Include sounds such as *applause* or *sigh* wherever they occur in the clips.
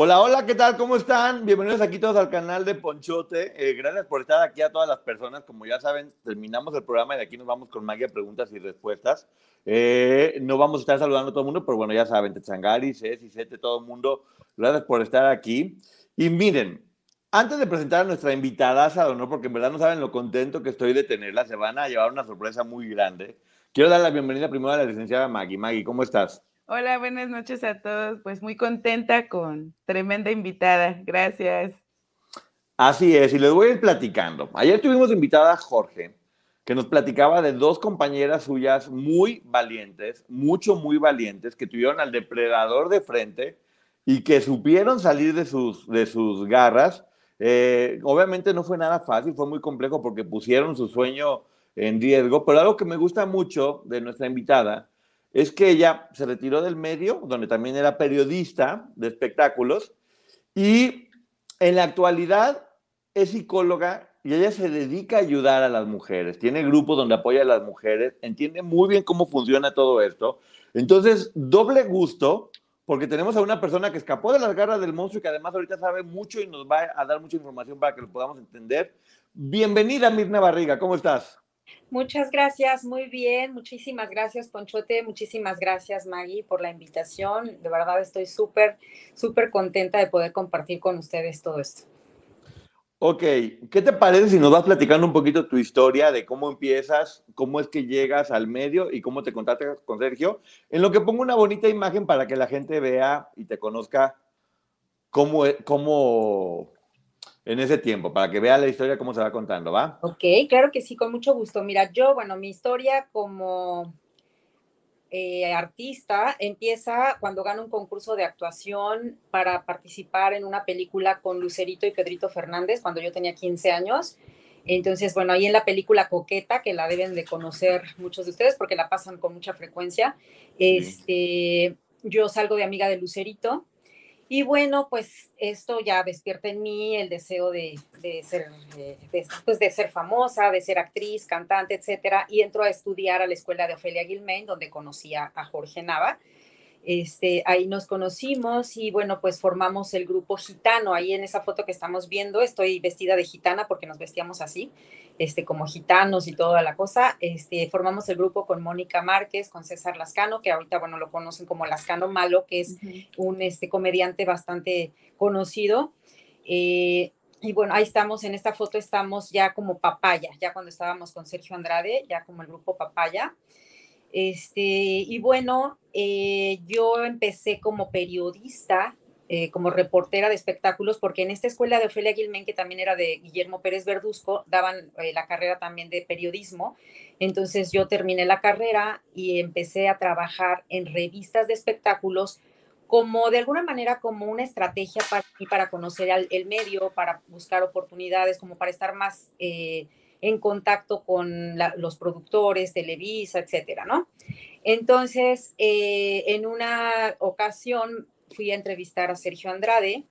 Hola, hola, ¿qué tal? ¿Cómo están? Bienvenidos aquí todos al canal de Ponchote. Eh, gracias por estar aquí a todas las personas. Como ya saben, terminamos el programa y de aquí nos vamos con magia, preguntas y respuestas. Eh, no vamos a estar saludando a todo el mundo, pero bueno, ya saben, Techangari, Ceci, Sete, todo el mundo, gracias por estar aquí. Y miren, antes de presentar a nuestra invitada, ¿no? porque en verdad no saben lo contento que estoy de tenerla, se van a llevar una sorpresa muy grande. Quiero dar la bienvenida primero a la licenciada Maggie. Maggie, ¿cómo estás? Hola, buenas noches a todos. Pues muy contenta con tremenda invitada. Gracias. Así es, y les voy a ir platicando. Ayer tuvimos invitada a Jorge, que nos platicaba de dos compañeras suyas muy valientes, mucho, muy valientes, que tuvieron al depredador de frente y que supieron salir de sus, de sus garras. Eh, obviamente no fue nada fácil, fue muy complejo porque pusieron su sueño en riesgo, pero algo que me gusta mucho de nuestra invitada es que ella se retiró del medio, donde también era periodista de espectáculos, y en la actualidad es psicóloga y ella se dedica a ayudar a las mujeres. Tiene grupos donde apoya a las mujeres, entiende muy bien cómo funciona todo esto. Entonces, doble gusto, porque tenemos a una persona que escapó de las garras del monstruo y que además ahorita sabe mucho y nos va a dar mucha información para que lo podamos entender. Bienvenida, Mirna Barriga, ¿cómo estás? Muchas gracias, muy bien. Muchísimas gracias, Ponchote. Muchísimas gracias, Maggie, por la invitación. De verdad estoy súper, súper contenta de poder compartir con ustedes todo esto. Ok, ¿qué te parece si nos vas platicando un poquito tu historia de cómo empiezas, cómo es que llegas al medio y cómo te contactas con Sergio? En lo que pongo una bonita imagen para que la gente vea y te conozca cómo, e, cómo en ese tiempo, para que vea la historia cómo se va contando, ¿va? Ok, claro que sí, con mucho gusto. Mira, yo, bueno, mi historia como eh, artista empieza cuando gano un concurso de actuación para participar en una película con Lucerito y Pedrito Fernández cuando yo tenía 15 años. Entonces, bueno, ahí en la película Coqueta, que la deben de conocer muchos de ustedes porque la pasan con mucha frecuencia, este, yo salgo de amiga de Lucerito y bueno, pues esto ya despierta en mí el deseo de, ser, de, pues de ser famosa, de ser actriz, cantante, etcétera. Y entro a estudiar a la escuela de Ofelia Gilmain, donde conocí a, a Jorge Nava. Este, ahí nos conocimos y bueno, pues formamos el grupo gitano. Ahí en esa foto que estamos viendo, estoy vestida de gitana porque nos vestíamos así este, como gitanos y toda la cosa. Este, formamos el grupo con Mónica Márquez, con César Lascano, que ahorita, bueno, lo conocen como Lascano Malo, que es un este, comediante bastante conocido. Eh, y bueno, ahí estamos, en esta foto estamos ya como Papaya, ya cuando estábamos con Sergio Andrade, ya como el grupo Papaya. Este, y bueno, eh, yo empecé como periodista eh, como reportera de espectáculos, porque en esta escuela de Ofelia Gilmen, que también era de Guillermo Pérez Verduzco, daban eh, la carrera también de periodismo. Entonces yo terminé la carrera y empecé a trabajar en revistas de espectáculos como de alguna manera como una estrategia para para conocer el medio, para buscar oportunidades, como para estar más en contacto con los productores, Televisa, etcétera, ¿no? Entonces, en una ocasión fui a entrevistar a Sergio Andrade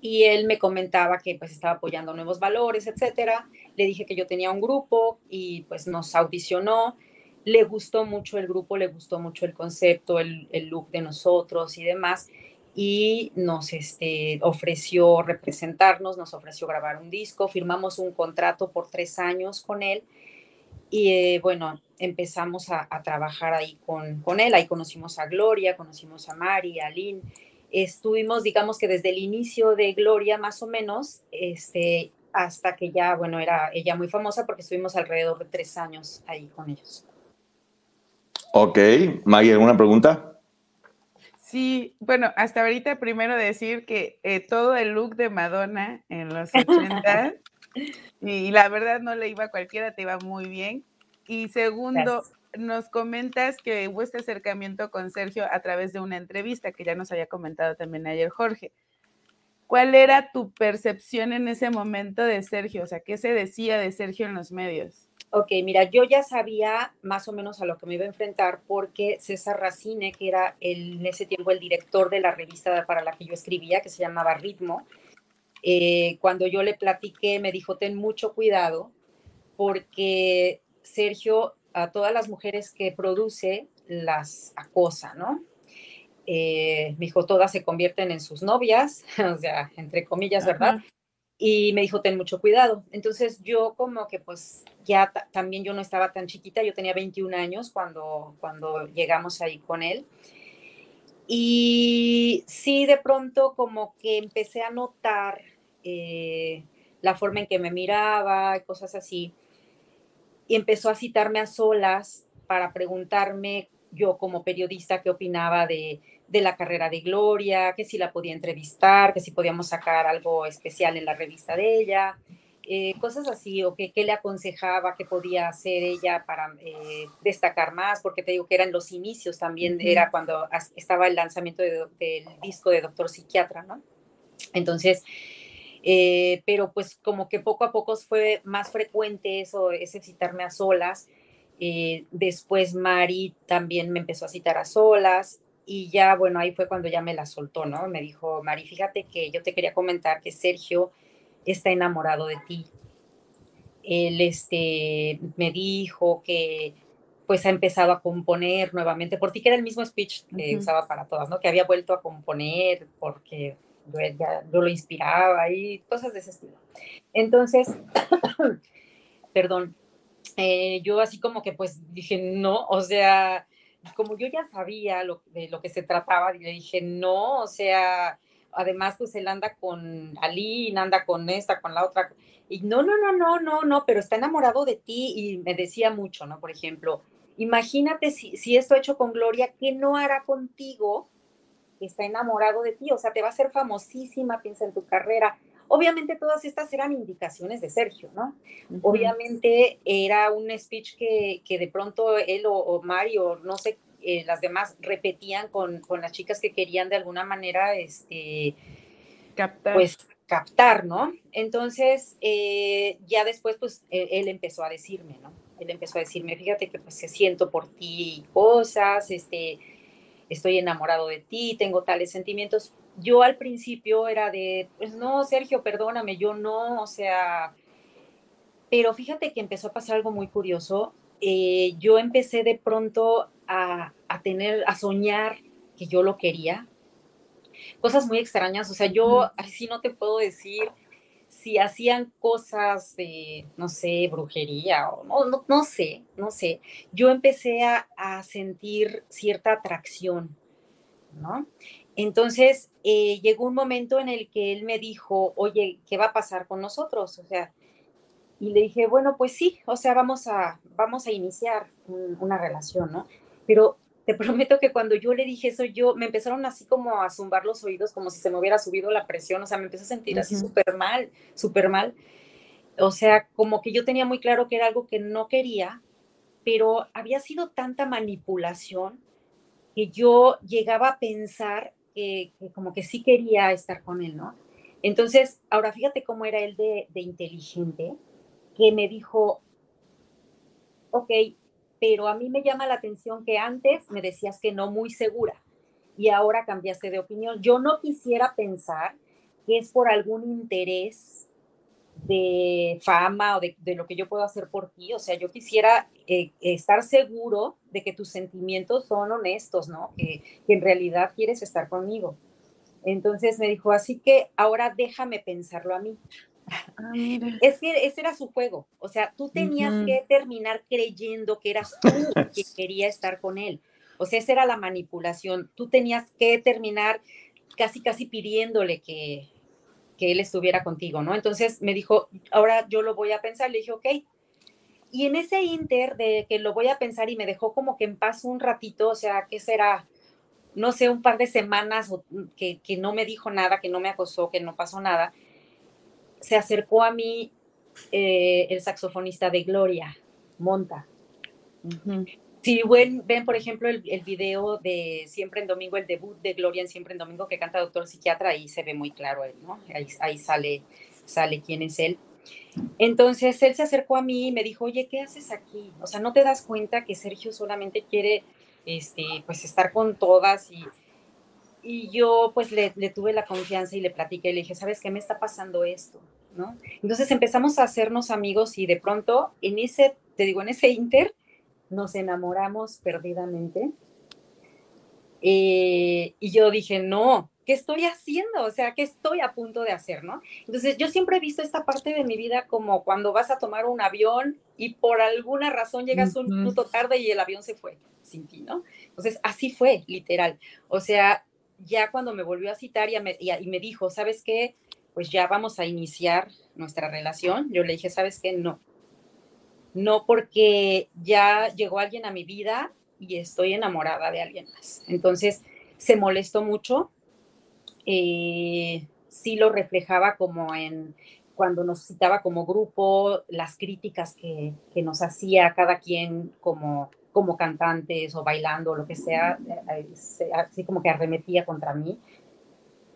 y él me comentaba que pues estaba apoyando nuevos valores, etcétera. Le dije que yo tenía un grupo y pues nos audicionó. Le gustó mucho el grupo, le gustó mucho el concepto, el look de nosotros y demás. Y nos este, ofreció representarnos, nos ofreció grabar un disco, firmamos un contrato por tres años con él. Y eh, bueno, empezamos a, trabajar ahí con, con, él. Ahí conocimos a Gloria, conocimos a Mari, a Lynn. Estuvimos, digamos que desde el inicio de Gloria, más o menos, este, hasta que ya, bueno, era ella muy famosa porque estuvimos alrededor de tres años ahí con ellos. Ok, Maggie, ¿alguna pregunta? Sí, bueno, hasta ahorita primero decir que eh, todo el look de Madonna en los 80 *laughs* y la verdad no le iba a cualquiera, te iba muy bien. Y segundo, nos comentas que hubo este acercamiento con Sergio a través de una entrevista que ya nos había comentado también ayer Jorge. ¿Cuál era tu percepción en ese momento de Sergio? O sea, ¿qué se decía de Sergio en los medios? Ok, mira, yo ya sabía más o menos a lo que me iba a enfrentar porque César Racine, que era en ese tiempo el director de la revista para la que yo escribía, que se llamaba Ritmo, eh, cuando yo le platiqué, me dijo, ten mucho cuidado porque Sergio a todas las mujeres que produce las acosa, ¿no? Eh, me dijo, todas se convierten en sus novias, *laughs* o sea, entre comillas, ¿verdad? Y me dijo, ten mucho cuidado. Entonces yo como que pues ya también yo no estaba tan chiquita, yo tenía 21 años cuando, cuando llegamos ahí con él. Y sí, de pronto como que empecé a notar eh, la forma en que me miraba, y cosas así. Y empezó a citarme a solas para preguntarme yo como periodista qué opinaba de, de, la carrera de Gloria, que si la podía entrevistar, que si podíamos sacar algo especial en la revista de ella, eh, cosas así, o que qué le aconsejaba, qué podía hacer ella para eh, destacar más, porque te digo que eran los inicios también, era cuando estaba el lanzamiento del disco de Doctor Psiquiatra, ¿no? Entonces, eh, pero pues como que poco a poco fue más frecuente eso, ese citarme a solas. Eh, después Mari también me empezó a citar a solas y ya, bueno, ahí fue cuando ya me la soltó, ¿no? Me dijo, Mari, fíjate que yo te quería comentar que Sergio está enamorado de ti. Él este, me dijo que pues ha empezado a componer nuevamente por ti, que era el mismo speech que usaba para todas, ¿no? Que había vuelto a componer porque yo, lo inspiraba y cosas de ese estilo. Entonces, *coughs* perdón, eh, yo así como que pues dije, no, o sea, como yo ya sabía lo, de lo que se trataba, le dije, no, o sea, además pues él anda con Aline, anda con esta, con la otra, y no, no, no, no, no, no, pero está enamorado de ti y me decía mucho, ¿no? Por ejemplo, imagínate si, si esto hecho con Gloria, ¿qué no hará contigo? está enamorado de ti, o sea, te va a ser famosísima, piensa en tu carrera. Obviamente todas estas eran indicaciones de Sergio, ¿no? Obviamente era un speech que, que de pronto él o, Mario, no sé, eh, las demás repetían con, con, las chicas que querían de alguna manera, este, captar. Pues captar, ¿no? Entonces, eh, ya después, pues, él, él, empezó a decirme, ¿no? Él empezó a decirme, fíjate que pues se siento por ti cosas, este, estoy enamorado de ti, tengo tales sentimientos. Yo al principio era de, pues no, Sergio, perdóname, yo no, o sea, pero fíjate que empezó a pasar algo muy curioso. Eh, yo empecé de pronto a, a, tener, a soñar que yo lo quería. Cosas muy extrañas, o sea, yo así no te puedo decir si hacían cosas de, no sé, brujería o no, no, sé, no sé, yo empecé a, a sentir cierta atracción, ¿no? Entonces, eh, llegó un momento en el que él me dijo, oye, ¿qué va a pasar con nosotros? O sea, y le dije, bueno, pues sí, o sea, vamos a, vamos a iniciar una relación, ¿no? Pero te *laughs* prometo que cuando yo le dije eso, yo me empezaron así como a zumbar los oídos, como si se me hubiera subido la presión, o sea, me empecé a sentir así súper mal, súper mal. O sea, como que yo tenía muy claro que era algo que no quería, pero había sido tanta manipulación que yo llegaba a pensar que, como que sí quería estar con él, ¿no? Entonces, ahora fíjate cómo era él de, de inteligente, que me dijo, ok, pero a mí me llama la atención que antes me decías que no muy segura y ahora cambiaste de opinión. Yo no quisiera pensar que es por algún interés de fama o de, lo que yo puedo hacer por ti. O sea, yo quisiera eh, estar seguro de que tus sentimientos son honestos, ¿no? Que, que en realidad quieres estar conmigo. Entonces me dijo, así que ahora déjame pensarlo a mí. Ah, es que ese era su juego. O sea, tú tenías que terminar creyendo que eras tú que quería estar con él. O sea, esa era la manipulación. Tú tenías que terminar casi, casi pidiéndole que, que él estuviera contigo, ¿no? Entonces me dijo, ahora yo lo voy a pensar. Le dije, ok. Y en ese inter de que lo voy a pensar y me dejó como que en paz un ratito, o sea, ¿qué será? No sé, un par de semanas que, que no me dijo nada, que no me acosó, que no pasó nada se acercó a mí eh, el saxofonista de Gloria, Monta. Si ven, ven, por ejemplo, el, el, video de Siempre en Domingo, el debut de Gloria en Siempre en Domingo que canta Doctor Psiquiatra, ahí se ve muy claro él, ¿no? Ahí, ahí sale, sale quién es él. Entonces él se acercó a mí y me dijo, oye, ¿qué haces aquí? O sea, ¿no te das cuenta que Sergio solamente quiere, este, pues, estar con todas y, y yo pues le, tuve la confianza y le platiqué y le dije, ¿sabes qué me está pasando esto? ¿No? Entonces empezamos a hacernos amigos y de pronto en ese, te digo, en ese inter nos enamoramos perdidamente. Eh, y yo dije, no, ¿qué estoy haciendo? O sea, ¿qué estoy a punto de hacer, no? Entonces, yo siempre he visto esta parte de mi vida como cuando vas a tomar un avión y por alguna razón llegas un minuto tarde y el avión se fue sin ti, ¿no? Entonces, así fue, literal. O sea, ya cuando me volvió a citar y, me, y me dijo, ¿sabes qué? Pues ya vamos a iniciar nuestra relación. Yo le dije, ¿sabes qué? No. No porque ya llegó alguien a mi vida y estoy enamorada de alguien más. Entonces, se molestó mucho eh, sí lo reflejaba como en cuando nos citaba como grupo, las críticas que, que nos hacía cada quien como, como cantantes o bailando o lo que sea, eh, así como que arremetía contra mí.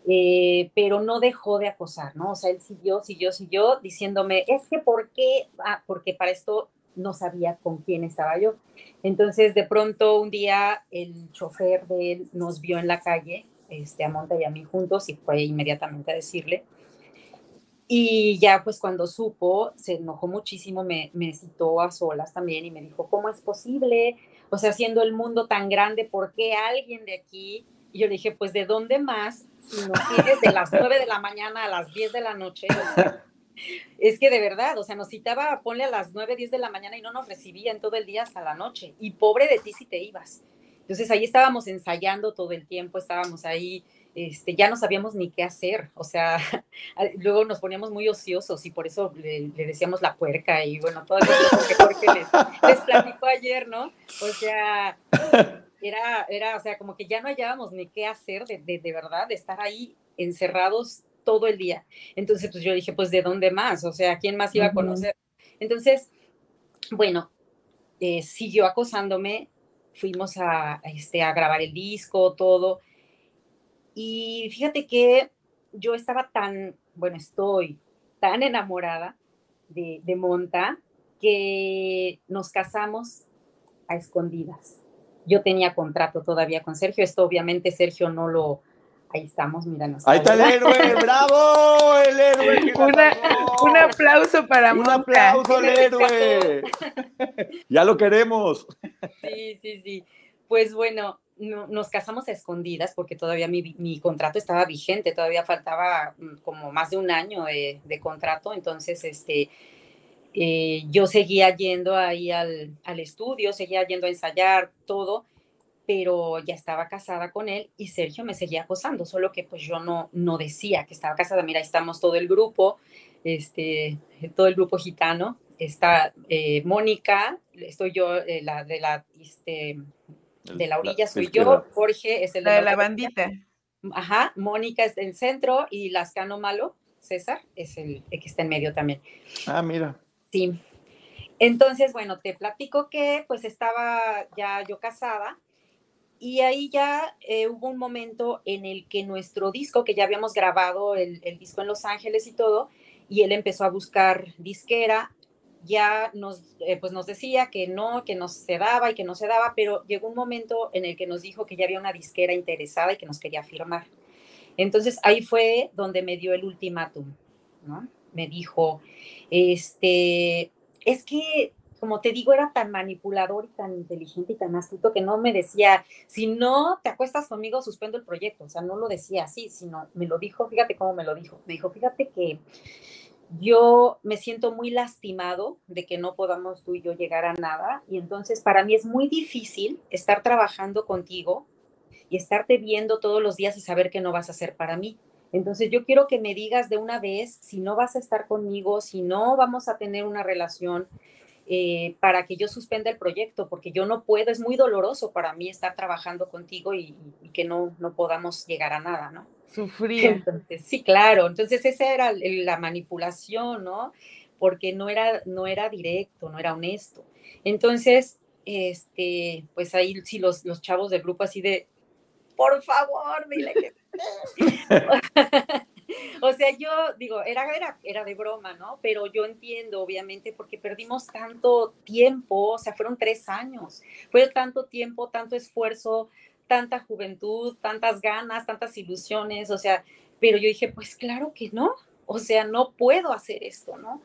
Eh, pero no dejó de acosar, ¿no? O sea, él siguió, siguió, siguió diciéndome, es que ¿por qué? Ah, porque para esto no sabía con quién estaba yo. Entonces, de pronto, un día el chofer de él nos vio en la calle este, a Monta y a mí juntos y fue inmediatamente a decirle. Y ya pues cuando supo, se enojó muchísimo, me, me citó a solas también y me dijo, ¿cómo es posible? O sea, siendo el mundo tan grande, ¿por qué alguien de aquí? Y yo le dije, pues ¿de dónde más? Si no tienes de las 9 de la mañana a las 10 de la noche. es que de verdad, o sea, nos citaba, ponle a las 9, 10 de la mañana y no nos recibían todo el día hasta la noche. Y pobre de ti si te ibas. Entonces ahí estábamos ensayando todo el tiempo, estábamos ahí, este, ya no sabíamos ni qué hacer, o sea, *laughs* luego nos poníamos muy ociosos y por eso le, decíamos la puerca y bueno, todo eso que Jorge les, les platicó ayer, ¿no? O sea, era, era, o sea, como que ya no hallábamos ni qué hacer de, de, verdad, de estar ahí encerrados todo el día. Entonces, pues yo dije, pues, ¿de dónde más? O sea, ¿quién más iba a conocer? Entonces, bueno, eh, siguió acosándome, fuimos a, este, a grabar el disco, todo. Y fíjate que yo estaba tan, bueno, estoy tan enamorada de, de Monta que nos casamos a escondidas. Yo tenía contrato todavía con Sergio, esto obviamente Sergio no lo, Ahí estamos, mira. Ahí está el héroe, *laughs* bravo, el héroe. un aplauso para Un aplauso al héroe. *laughs* ya lo queremos. Sí, sí, sí. Pues bueno, nos casamos a escondidas porque todavía mi, contrato estaba vigente, todavía faltaba mm, como más de un año de, contrato, entonces este, eh, yo seguía yendo ahí al, al estudio, seguía yendo a ensayar todo pero ya estaba casada con él y Sergio me seguía acosando, solo que pues yo no, no decía que estaba casada. Mira, estamos todo el grupo, este, todo el grupo gitano, está eh, Mónica, estoy yo eh, la, de la, este, de la orilla soy yo, Jorge es el de la, bandita. Ajá, Mónica es el centro y Lascano Malo, César, es el, el que está en medio también. Ah, mira. Sí. Entonces, bueno, te platico que pues estaba ya yo casada y ahí ya eh, hubo un momento en el que nuestro disco, que ya habíamos grabado el, disco en Los Ángeles y todo, y él empezó a buscar disquera, ya nos, eh, pues nos decía que no, que no se daba y que no se daba, pero llegó un momento en el que nos dijo que ya había una disquera interesada y que nos quería firmar. Entonces ahí fue donde me dio el ultimátum, ¿no? Me dijo, este, es que como te digo, era tan manipulador y tan inteligente y tan astuto que no me decía, si no te acuestas conmigo, suspendo el proyecto. O sea, no lo decía así, sino me lo dijo, fíjate cómo me lo dijo. Me dijo, fíjate que yo me siento muy lastimado de que no podamos tú y yo llegar a nada. Y entonces para mí es muy difícil estar trabajando contigo y estarte viendo todos los días y saber que no vas a ser para mí. Entonces yo quiero que me digas de una vez si no vas a estar conmigo, si no vamos a tener una relación, eh, para que yo suspenda el proyecto, porque yo no puedo, es muy doloroso para mí estar trabajando contigo y, que no, no podamos llegar a nada, ¿no? Sufrir. sí, claro, entonces esa era la manipulación, ¿no? Porque no era, no era directo, no era honesto. Entonces, este, pues ahí sí los, los chavos del grupo así de, por favor, dile que... *laughs* o sea, yo digo, era, era, era de broma, ¿no? Pero yo entiendo, obviamente, porque perdimos tanto tiempo, o sea, fueron tres años, fue tanto tiempo, tanto esfuerzo, tanta juventud, tantas ganas, tantas ilusiones, o sea, pero yo dije, pues claro que no, o sea, no puedo hacer esto, ¿no?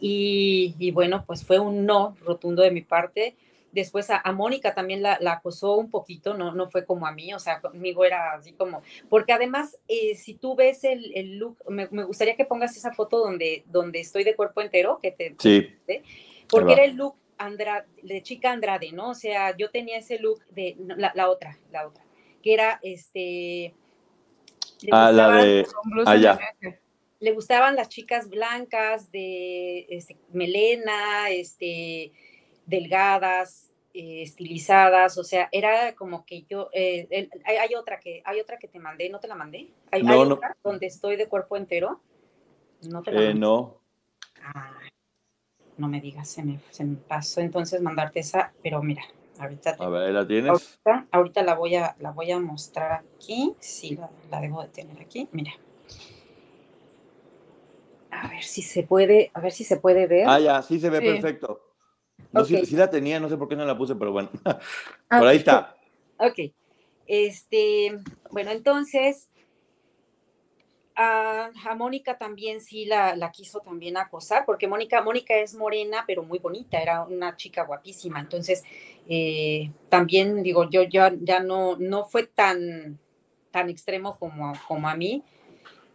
Y, y bueno, pues fue un no rotundo de mi parte Después a, Mónica también la, acosó un poquito, no, no fue como a mí, o sea, conmigo era así como, porque además, eh, si tú ves el, look, me, gustaría que pongas esa foto donde, donde estoy de cuerpo entero, que te... Sí. Porque era el look Andrade, de chica Andrade, ¿no? O sea, yo tenía ese look de la, otra, la otra, que era este... Ah, la de... Allá. Le gustaban las chicas blancas de este, melena, este delgadas, eh, estilizadas, o sea, era como que yo, eh, hay, otra que, hay otra que te mandé, ¿no te la mandé? ¿Hay, no, otra donde estoy de cuerpo entero? No te la eh, No. no me digas, se me, se me, pasó entonces mandarte esa, pero mira, ahorita. a ver, ¿la tienes? Ahorita, la, voy a, la voy a mostrar aquí, sí, la, la debo de tener aquí, mira. A ver si se puede, a ver si se puede ver. Ah, ya, sí se ve perfecto. No, sí, la tenía, no sé por qué no la puse, pero bueno. *laughs* por ahí está. *laughs* Ok. Este, bueno, entonces, a, Mónica también sí la, la, quiso también acosar, porque Mónica, Mónica es morena, pero muy bonita, era una chica guapísima. Entonces, eh, también digo, yo ya, ya no, no fue tan, tan extremo como, como a mí,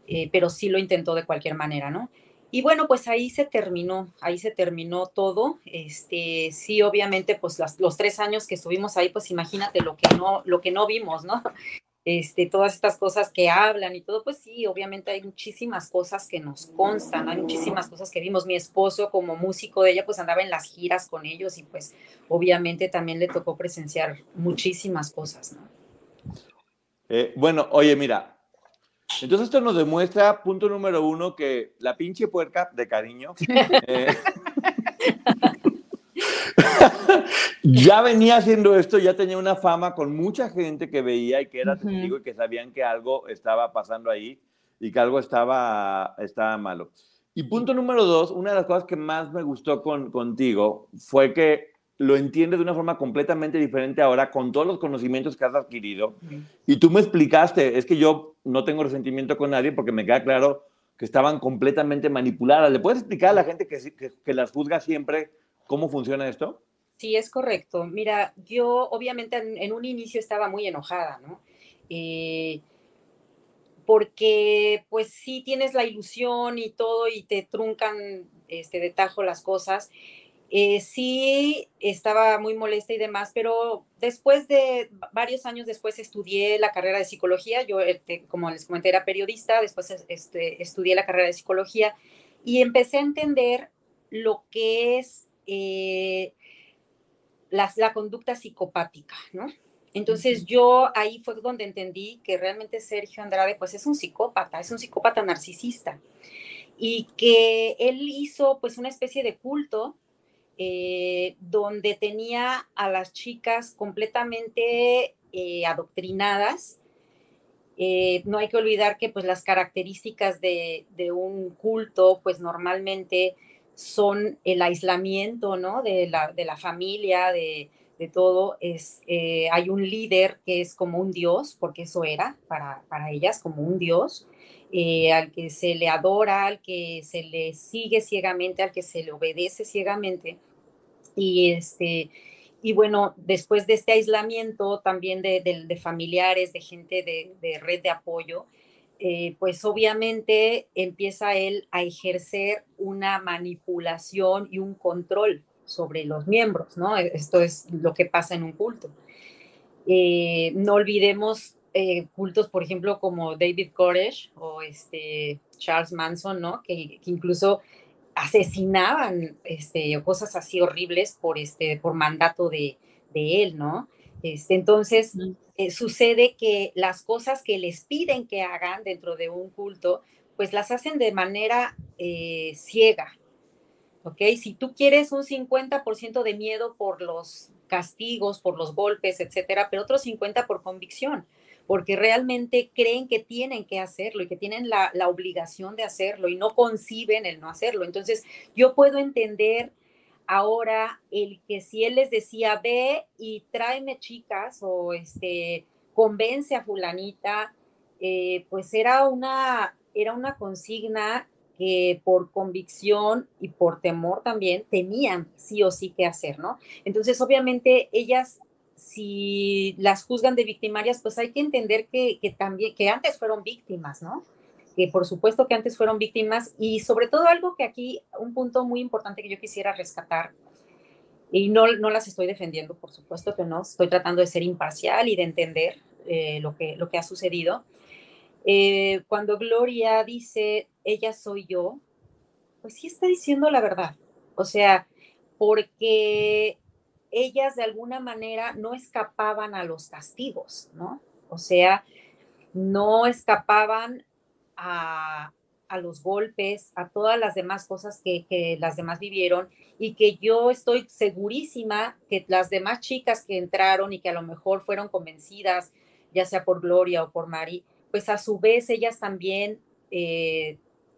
eh, pero sí lo intentó de cualquier manera, ¿no? Y bueno, pues ahí se terminó, ahí se terminó todo. Este, sí, obviamente, pues los tres años que estuvimos ahí, pues imagínate lo que no, lo que no vimos, ¿no? *laughs* Este, todas estas cosas que hablan y todo, pues sí, obviamente hay muchísimas cosas que nos constan, hay muchísimas cosas que vimos. Mi esposo como músico de ella, pues andaba en las giras con ellos y pues obviamente también le tocó presenciar muchísimas cosas, ¿no? Eh, bueno, oye, mira, entonces esto nos demuestra, punto número uno, que la pinche puerca de cariño *laughs* eh, *laughs* ya venía haciendo esto, ya tenía una fama con mucha gente que veía y que era testigo y que sabían que algo estaba pasando ahí y que algo estaba, estaba malo. Y punto número dos, una de las cosas que más me gustó con, contigo fue que lo entiendes de una forma completamente diferente ahora con todos los conocimientos que has adquirido. Y tú me explicaste, es que yo no tengo resentimiento con nadie porque me queda claro que estaban completamente manipuladas. ¿Le puedes explicar a la gente que, que, las juzga siempre cómo funciona esto? Sí, es correcto. Mira, yo obviamente en, un inicio estaba muy enojada, ¿no? Eh, porque pues sí tienes la ilusión y todo y te truncan este, de tajo las cosas eh, sí, estaba muy molesta y demás, pero después de varios años después estudié la carrera de psicología. Yo, este, como les comenté, era periodista, después este, estudié la carrera de psicología y empecé a entender lo que es eh, la, la, conducta psicopática, ¿no? Entonces yo ahí fue donde entendí que realmente Sergio Andrade pues es un psicópata, es un psicópata narcisista y que él hizo pues una especie de culto eh, donde tenía a las chicas completamente eh, adoctrinadas. Eh, no hay que olvidar que pues las características de, un culto pues normalmente son el aislamiento, ¿no? De la, familia, de, todo. Es, hay un líder que es como un dios, porque eso era para, para ellas, como un dios. al que se le adora, al que se le sigue ciegamente, al que se le obedece ciegamente. Y, este, y bueno, después de este aislamiento también de, familiares, de gente de, red de apoyo, eh, pues obviamente empieza él a ejercer una manipulación y un control sobre los miembros, ¿no? E, esto es lo que pasa en un culto. Eh, no olvidemos eh, cultos, por ejemplo, como David Koresh o este Charles Manson, ¿no? Que, que incluso asesinaban este, cosas así horribles por, este, por mandato de, él, ¿no? Este, entonces, eh, sucede que las cosas que les piden que hagan dentro de un culto, pues las hacen de manera eh, ciega, ¿ok? Si tú quieres un 50% de miedo por los castigos, por los golpes, etcétera, pero otro 50% por convicción porque realmente creen que tienen que hacerlo y que tienen la, obligación de hacerlo y no conciben el no hacerlo. Entonces, yo puedo entender ahora el que si él les decía, ve y tráeme chicas o este, convence a fulanita, eh, pues era una, era una consigna que por convicción y por temor también tenían sí o sí que hacer, ¿no? Entonces, obviamente, ellas, si las juzgan de victimarias, pues hay que entender que, que también, que antes fueron víctimas, ¿no? Que por supuesto que antes fueron víctimas y sobre todo algo que aquí, un punto muy importante que yo quisiera rescatar, y no, no las estoy defendiendo, por supuesto que no, estoy tratando de ser imparcial y de entender eh, lo, que, lo que ha sucedido. Eh, cuando Gloria dice, ella soy yo, pues sí está diciendo la verdad. O sea, porque ellas de alguna manera no escapaban a los castigos, ¿no? O sea, no escapaban a, a los golpes, a todas las demás cosas que, que, las demás vivieron y que yo estoy segurísima que las demás chicas que entraron y que a lo mejor fueron convencidas, ya sea por Gloria o por Mari, pues a su vez ellas también eh,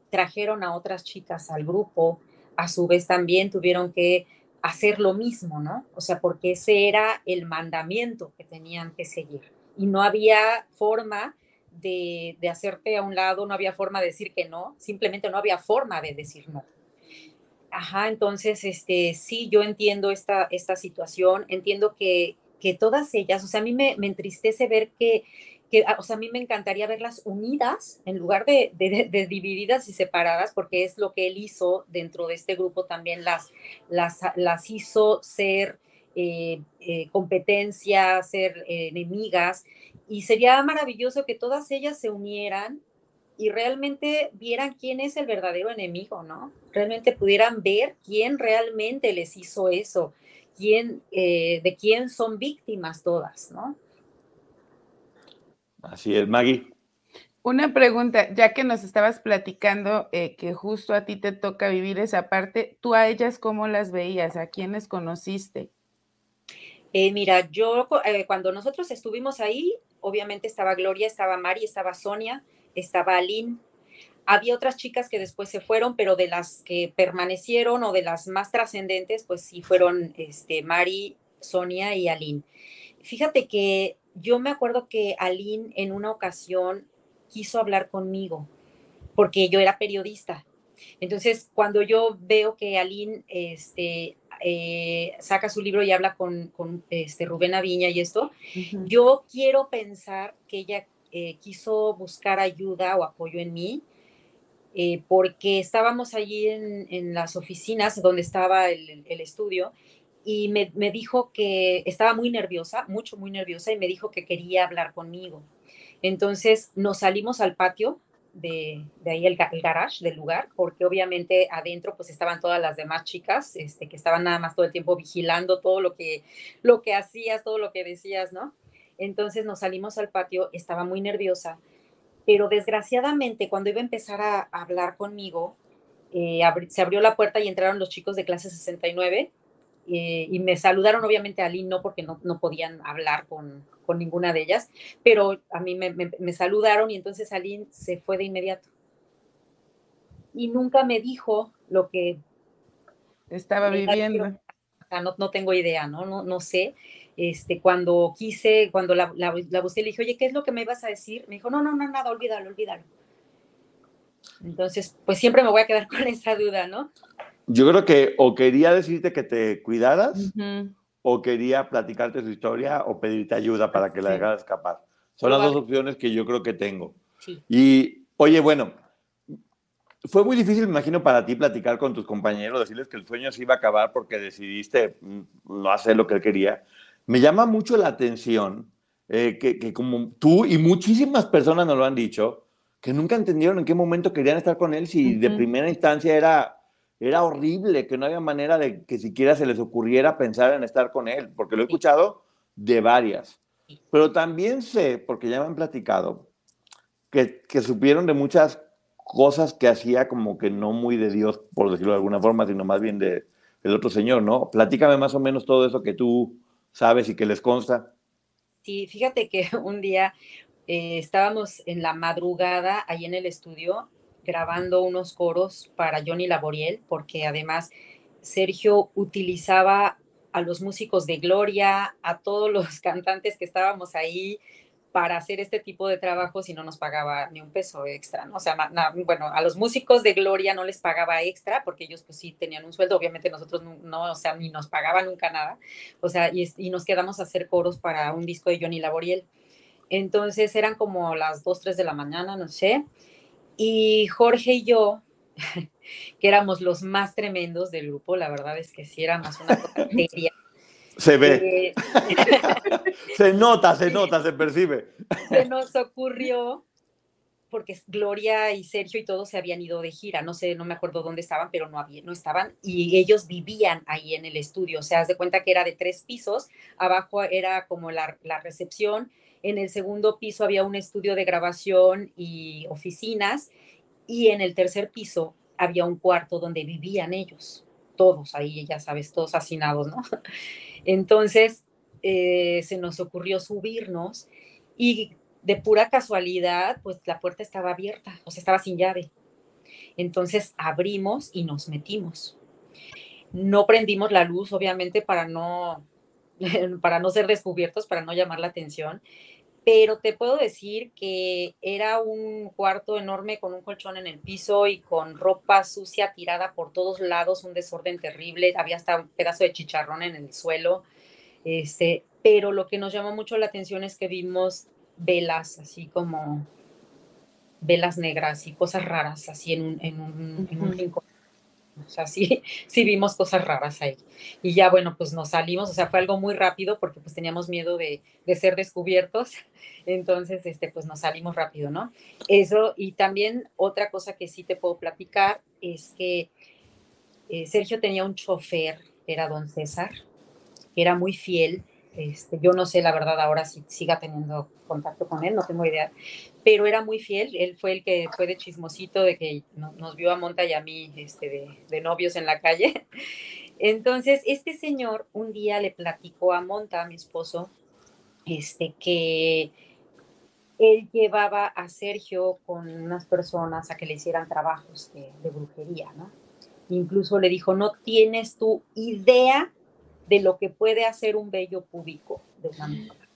trajeron a otras chicas al grupo, a su vez también tuvieron que hacer lo mismo, ¿no? O sea, porque ese era el mandamiento que tenían que seguir. Y no había forma de, de, hacerte a un lado, no había forma de decir que no, simplemente no había forma de decir no. Ajá, entonces, este, sí, yo entiendo esta, esta situación, entiendo que, que todas ellas, o sea, a mí me, me entristece ver que ah, o sea, a mí me encantaría verlas unidas en lugar de, de, divididas y separadas, porque es lo que él hizo dentro de este grupo también, las, las, las hizo ser eh, eh, competencia, ser eh, enemigas, y sería maravilloso que todas ellas se unieran y realmente vieran quién es el verdadero enemigo, ¿no? Realmente pudieran ver quién realmente les hizo eso, quién, de quién son víctimas todas, ¿no? Así es, Maggie. Una pregunta, ya que nos estabas platicando eh, que justo a ti te toca vivir esa parte, ¿tú a ellas cómo las veías? ¿A quiénes conociste? Eh, mira, yo eh, cuando nosotros estuvimos ahí, obviamente estaba Gloria, estaba Mari, estaba Sonia, estaba Aline. Había otras chicas que después se fueron, pero de las que permanecieron o de las más trascendentes, pues sí fueron este, Mari, Sonia y Aline. Fíjate que yo me acuerdo que Aline en una ocasión quiso hablar conmigo porque yo era periodista. Entonces, cuando yo veo que Aline este, eh, saca su libro y habla con, con este, Rubén Aviña y esto, yo quiero pensar que ella eh, quiso buscar ayuda o apoyo en mí, eh, porque estábamos allí en, en, las oficinas donde estaba el, el estudio y me, me, dijo que estaba muy nerviosa, mucho, muy nerviosa, y me dijo que quería hablar conmigo. Entonces nos salimos al patio de, de ahí, el, el, garage del lugar, porque obviamente adentro pues estaban todas las demás chicas, este, que estaban nada más todo el tiempo vigilando todo lo que, lo que hacías, todo lo que decías, ¿no? Entonces nos salimos al patio, estaba muy nerviosa, pero desgraciadamente cuando iba a empezar a, hablar conmigo, eh, se abrió la puerta y entraron los chicos de clase 69 eh, y me saludaron obviamente a Aline, no porque no, no podían hablar con, con, ninguna de ellas, pero a mí me, me, me, saludaron y entonces Aline se fue de inmediato. Y nunca me dijo lo que estaba viviendo. No, no, tengo idea, ¿no? No, no sé. Este, cuando quise, cuando la, la, la busqué, le dije, oye, ¿qué es lo que me ibas a decir? Me dijo, no, no, no, nada, olvídalo, olvídalo. Entonces, pues siempre me voy a quedar *laughs* con esa duda, ¿no? Yo creo que o quería decirte que te cuidaras uh -huh. o quería platicarte su historia o pedirte ayuda para que la sí. dejaras escapar. Son las dos opciones que yo creo que tengo. Sí. Y, oye, bueno, fue muy difícil, me imagino, para ti platicar con tus compañeros, decirles que el sueño se iba a acabar porque decidiste no hacer lo que él quería. Me llama mucho la atención eh, que, que, como tú y muchísimas personas nos lo han dicho, que nunca entendieron en qué momento querían estar con él si uh -huh. de primera instancia era era horrible, que no había manera de que siquiera se les ocurriera pensar en estar con él, porque lo he escuchado de varias. Pero también sé, porque ya me han platicado, que, que supieron de muchas cosas que hacía como que no muy de Dios, por decirlo de alguna forma, sino más bien de, del otro señor, ¿no? Platícame más o menos todo eso que tú sabes y que les consta. Sí, fíjate que *laughs* un día eh, estábamos en la madrugada ahí en el estudio grabando unos coros para Johnny Laboriel, porque además Sergio utilizaba a los músicos de Gloria, a todos los *laughs* cantantes que estábamos ahí, para hacer este tipo de trabajo si no nos pagaba ni un peso extra, ¿no? O sea, bueno, a los músicos de Gloria no les pagaba extra porque ellos pues sí tenían un sueldo, obviamente nosotros no, o sea, ni nos pagaban nunca nada, o sea, y, y, nos quedamos a hacer coros para un disco de Johnny Laboriel. Entonces eran como las 2, 3 de la mañana, no sé, y Jorge y yo, *laughs* que éramos los más tremendos del grupo, la verdad es que sí éramos una tontería *laughs* se ve. *laughs* se nota, se nota, se percibe. Se nos ocurrió, porque Gloria y Sergio y todos se habían ido de gira, no sé, no me acuerdo dónde estaban, pero no, había, no estaban, y ellos vivían ahí en el estudio, o sea, haz de cuenta que era de tres pisos, abajo era como la, la recepción, en el segundo piso había un estudio de grabación y oficinas, y en el tercer piso había un cuarto donde vivían ellos, todos ahí, ya sabes, todos hacinados, ¿no? *laughs* Entonces, eh, se nos ocurrió subirnos y de pura casualidad, pues la puerta estaba abierta, o sea, estaba sin llave. Entonces abrimos y nos metimos. No prendimos la luz, obviamente, para no, *laughs* para no ser descubiertos, para no llamar la atención, pero te puedo decir que era un cuarto enorme con un colchón en el piso y con ropa sucia tirada por todos lados, un desorden terrible, había hasta un pedazo de chicharrón en el suelo, este, pero lo que nos llamó mucho la atención es que vimos velas, así como velas negras y cosas raras, así en un, en un, en un rincón o sea, sí, *laughs* sí vimos cosas raras ahí. Y ya, bueno, pues nos salimos, o sea, fue algo muy rápido porque pues teníamos miedo de, de ser descubiertos. *laughs* Entonces, este, pues nos salimos rápido, ¿no? Eso, y también otra cosa que sí te puedo platicar es que eh, Sergio tenía un chofer, era don César, que era muy fiel este, yo no sé la verdad ahora si siga teniendo contacto con él, no tengo idea, pero era muy fiel, él fue el que fue de chismosito, de que nos vio a Monta y a mí este, de, novios en la calle. *laughs* Entonces, este señor un día le platicó a Monta, a mi esposo, este, que él llevaba a Sergio con unas personas a que le hicieran trabajos de, de brujería, ¿no? Incluso le dijo, no tienes tu idea de lo que puede hacer un vello público de una mujer.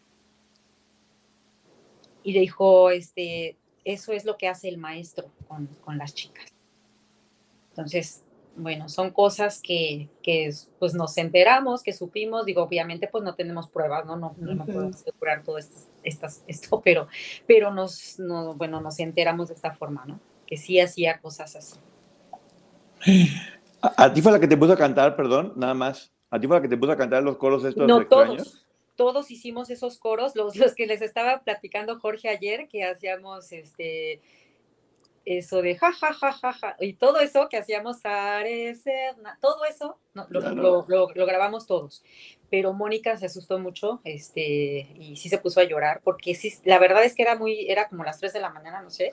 Y le dijo, este, eso es lo que hace el maestro con, con las chicas. Entonces, bueno, son cosas que, que, pues nos enteramos, que supimos, digo, obviamente pues no tenemos pruebas, no, no, no, podemos asegurar todo esto, estas, esto, pero, pero nos, no, bueno, nos enteramos de esta forma, ¿no? Que sí hacía cosas así. ¿A, ¿A, ti fue la que te puso a cantar, perdón, nada más? ¿A ti fue la que te puso a cantar los coros estos No, todos. Todos hicimos esos coros, los, los que les estaba platicando Jorge ayer, que hacíamos este eso de ja, ja, ja, ja, ja, y todo eso que hacíamos todo eso lo, lo, lo, grabamos todos. Pero Mónica se asustó mucho este, y sí se puso a llorar, porque sí, la verdad es que era muy, era como las 3 de la mañana, no sé,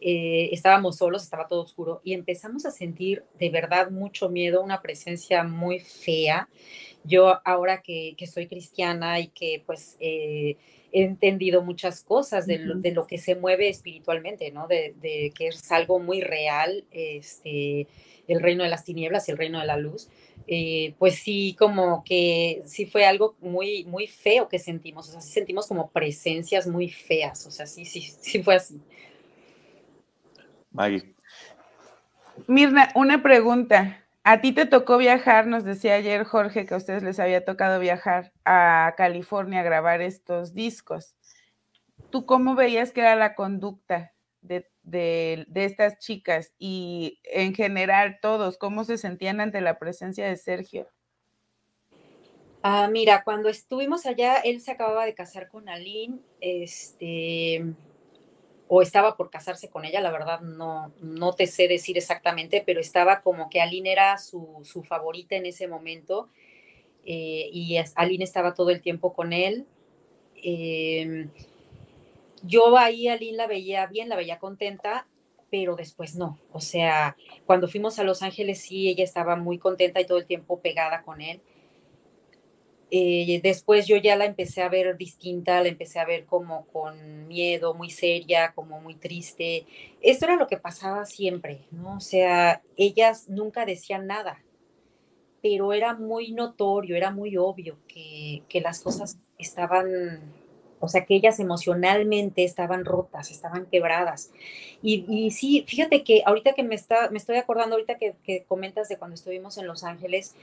eh, estábamos solos, estaba todo oscuro y empezamos a sentir de verdad mucho miedo, una presencia muy fea. Yo ahora que, que soy cristiana y que pues eh, he entendido muchas cosas de lo, de lo, que se mueve espiritualmente, ¿no? De, de, que es algo muy real, este, el reino de las tinieblas y el reino de la luz. Eh, pues sí, como que sí fue algo muy, muy feo que sentimos, o sea, sí sentimos como presencias muy feas, o sea, sí, sí, sí fue así. Maggie. Mirna, una pregunta. A ti te tocó viajar, nos decía ayer Jorge que a ustedes les había tocado viajar a California a grabar estos discos. ¿Tú cómo veías que era la conducta de, de, de, estas chicas y en general todos, cómo se sentían ante la presencia de Sergio? Ah, mira, cuando estuvimos allá, él se acababa de casar con Aline, este, o estaba por casarse con ella, la verdad no, no te sé decir exactamente, pero estaba como que Aline era su, su favorita en ese momento eh, y Aline estaba todo el tiempo con él. Eh, yo ahí Aline la veía bien, la veía contenta, pero después no. O sea, cuando fuimos a Los Ángeles sí, ella estaba muy contenta y todo el tiempo pegada con él eh, después yo ya la empecé a ver distinta, la empecé a ver como con miedo, muy seria, como muy triste. Esto era lo que pasaba siempre, ¿no? O sea, ellas nunca decían nada, pero era muy notorio, era muy obvio que, que las cosas estaban o sea, que ellas emocionalmente estaban rotas, estaban quebradas. Y, sí, fíjate que ahorita que me, está, me estoy acordando, ahorita que, comentas de cuando estuvimos en Los Ángeles,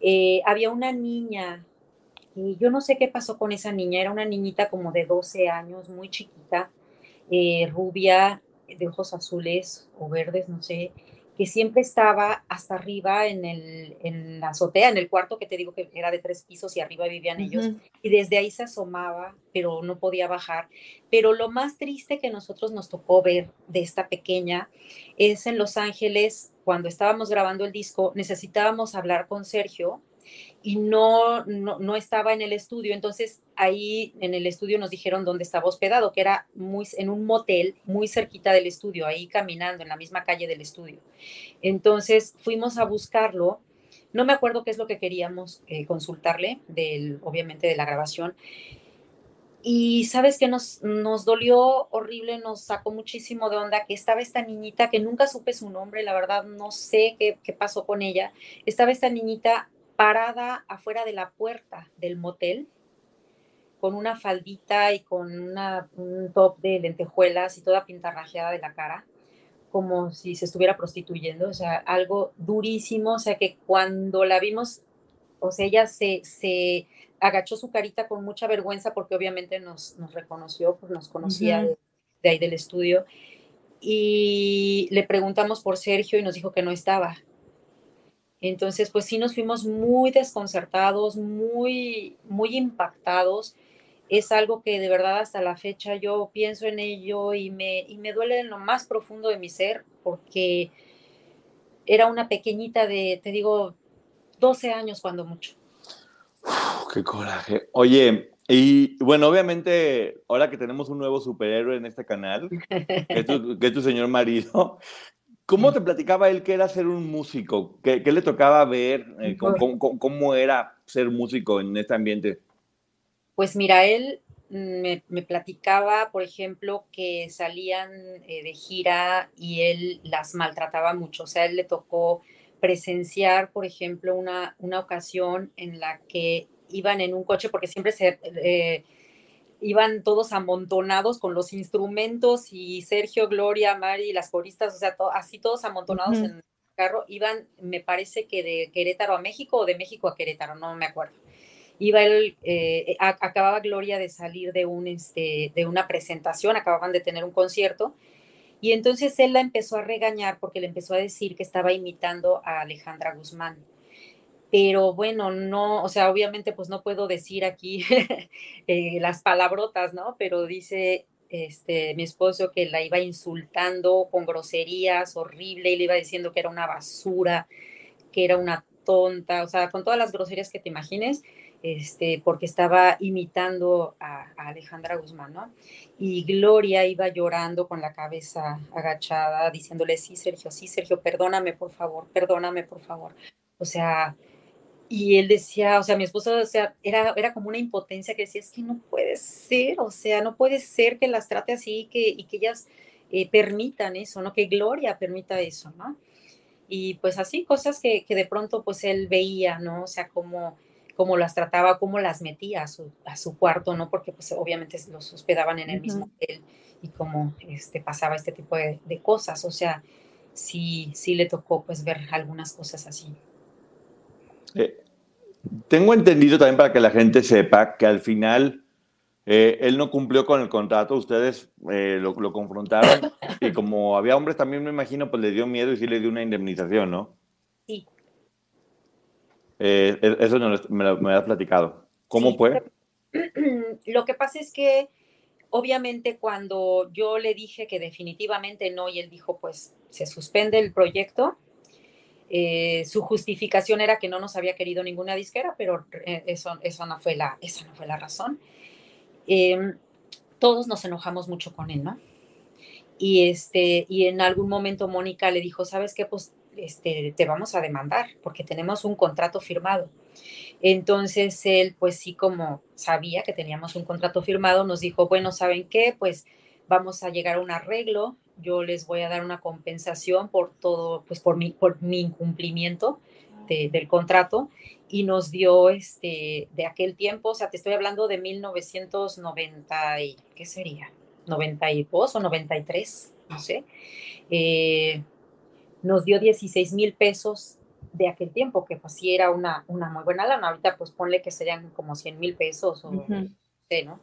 eh, había una niña, y yo no sé qué pasó con esa niña, era una niñita como de 12 años, muy chiquita, eh, rubia, de ojos azules o verdes, no sé, que siempre estaba hasta arriba en, el, en la azotea, en el cuarto que te digo que era de tres pisos y arriba vivían ellos, y desde ahí se asomaba, pero no podía bajar. Pero lo más triste que nosotros nos tocó ver de esta pequeña es en Los Ángeles, cuando estábamos grabando el disco, necesitábamos hablar con Sergio y no, no, estaba en el estudio. Entonces ahí en el estudio nos dijeron dónde estaba hospedado, que era muy, en un motel muy cerquita del estudio, ahí caminando en la misma calle del estudio. Entonces fuimos a buscarlo. No me acuerdo qué es lo que queríamos eh, consultarle, del, obviamente de la grabación. Y sabes que nos, nos dolió horrible, nos sacó muchísimo de onda que estaba esta niñita, que nunca supe su nombre, la verdad no sé qué, qué pasó con ella. Estaba esta niñita parada afuera de la puerta del motel con una faldita y con un top de lentejuelas y toda pintarrajeada de la cara, como si se estuviera prostituyendo, o sea, algo durísimo, o sea, que cuando la vimos, o sea, ella se, se agachó su carita con mucha vergüenza porque obviamente nos, nos reconoció, pues nos conocía de, de ahí del estudio, y le preguntamos por Sergio y nos dijo que no estaba, entonces, pues sí nos fuimos muy desconcertados, muy, muy impactados. Es algo que de verdad hasta la fecha yo pienso en ello y me, y me duele en lo más profundo de mi ser porque era una pequeñita de, te digo, 12 años cuando mucho. qué coraje. Oye, y bueno, obviamente, ahora que tenemos un nuevo superhéroe en este canal, que es tu señor marido, ¿Cómo te platicaba él que era ser un músico? ¿Qué, le tocaba ver? Eh, ¿cómo, era ser músico en este ambiente? Pues mira, él me, platicaba, por ejemplo, que salían eh, de gira y él las maltrataba mucho. O sea, él le tocó presenciar, por ejemplo, una, una ocasión en la que iban en un coche, porque siempre se... Eh, iban todos amontonados con los instrumentos y Sergio, Gloria, Mari, las coristas, o sea, así todos amontonados en el carro, iban, me parece que de Querétaro a México o de México a Querétaro, no me acuerdo. Iba él, eh, acababa Gloria de salir de, un, este, de una presentación, acababan de tener un concierto, y entonces él la empezó a regañar porque le empezó a decir que estaba imitando a Alejandra Guzmán pero bueno, no, o sea, obviamente pues no puedo decir aquí *laughs* eh, las palabrotas, ¿no? Pero dice este, mi esposo que la iba insultando con groserías horrible y le iba diciendo que era una basura, que era una tonta, o sea, con todas las groserías que te imagines, este, porque estaba imitando a, a, Alejandra Guzmán, ¿no? Y Gloria iba llorando con la cabeza agachada, diciéndole, sí, Sergio, sí, Sergio, perdóname, por favor, perdóname, por favor. O sea, y él decía, o sea, mi esposo, o sea, era, era como una impotencia que decía, es que no puede ser, o sea, no puede ser que las trate así que, y que ellas eh, permitan eso, ¿no? Que Gloria permita eso, ¿no? Y pues así, cosas que, que de pronto pues él veía, ¿no? O sea, cómo, cómo las trataba, cómo las metía a su, a su cuarto, ¿no? Porque pues obviamente los hospedaban en el mismo hotel y cómo este, pasaba este tipo de, de cosas, o sea, sí, sí le tocó pues ver algunas cosas así. Eh, tengo entendido también para que la gente sepa que al final eh, él no cumplió con el contrato, ustedes eh, lo, confrontaron y como había hombres también me imagino, pues le dio miedo y sí le dio una indemnización, ¿no? Sí. E, eso me, lo, me has platicado. ¿Cómo fue? *clears throat* Lo que pasa es que obviamente cuando yo le dije que definitivamente no y él dijo pues se suspende el proyecto, eh, su justificación era que no nos había querido ninguna disquera, pero eh, eso, eso, no, fue la, esa no fue la razón. Em, todos nos enojamos mucho con él, ¿no? Y, este, y en algún momento Mónica le dijo, ¿sabes qué? Pues este, te vamos a demandar porque tenemos un contrato firmado. Entonces él, pues sí, como sabía que teníamos un contrato firmado, nos dijo, bueno, ¿saben qué? Pues vamos a llegar a un arreglo yo les voy a dar una compensación por todo, pues por mi, por mi incumplimiento del contrato y nos dio este, de aquel tiempo, o sea, te estoy hablando de 1990, y, ¿qué sería? 92 o 93, no sé. Eh, nos dio 16 mil pesos de aquel tiempo, que pues sí era una, una muy buena lana. Ahorita pues ponle que serían como 100 mil pesos o no sé, ¿no?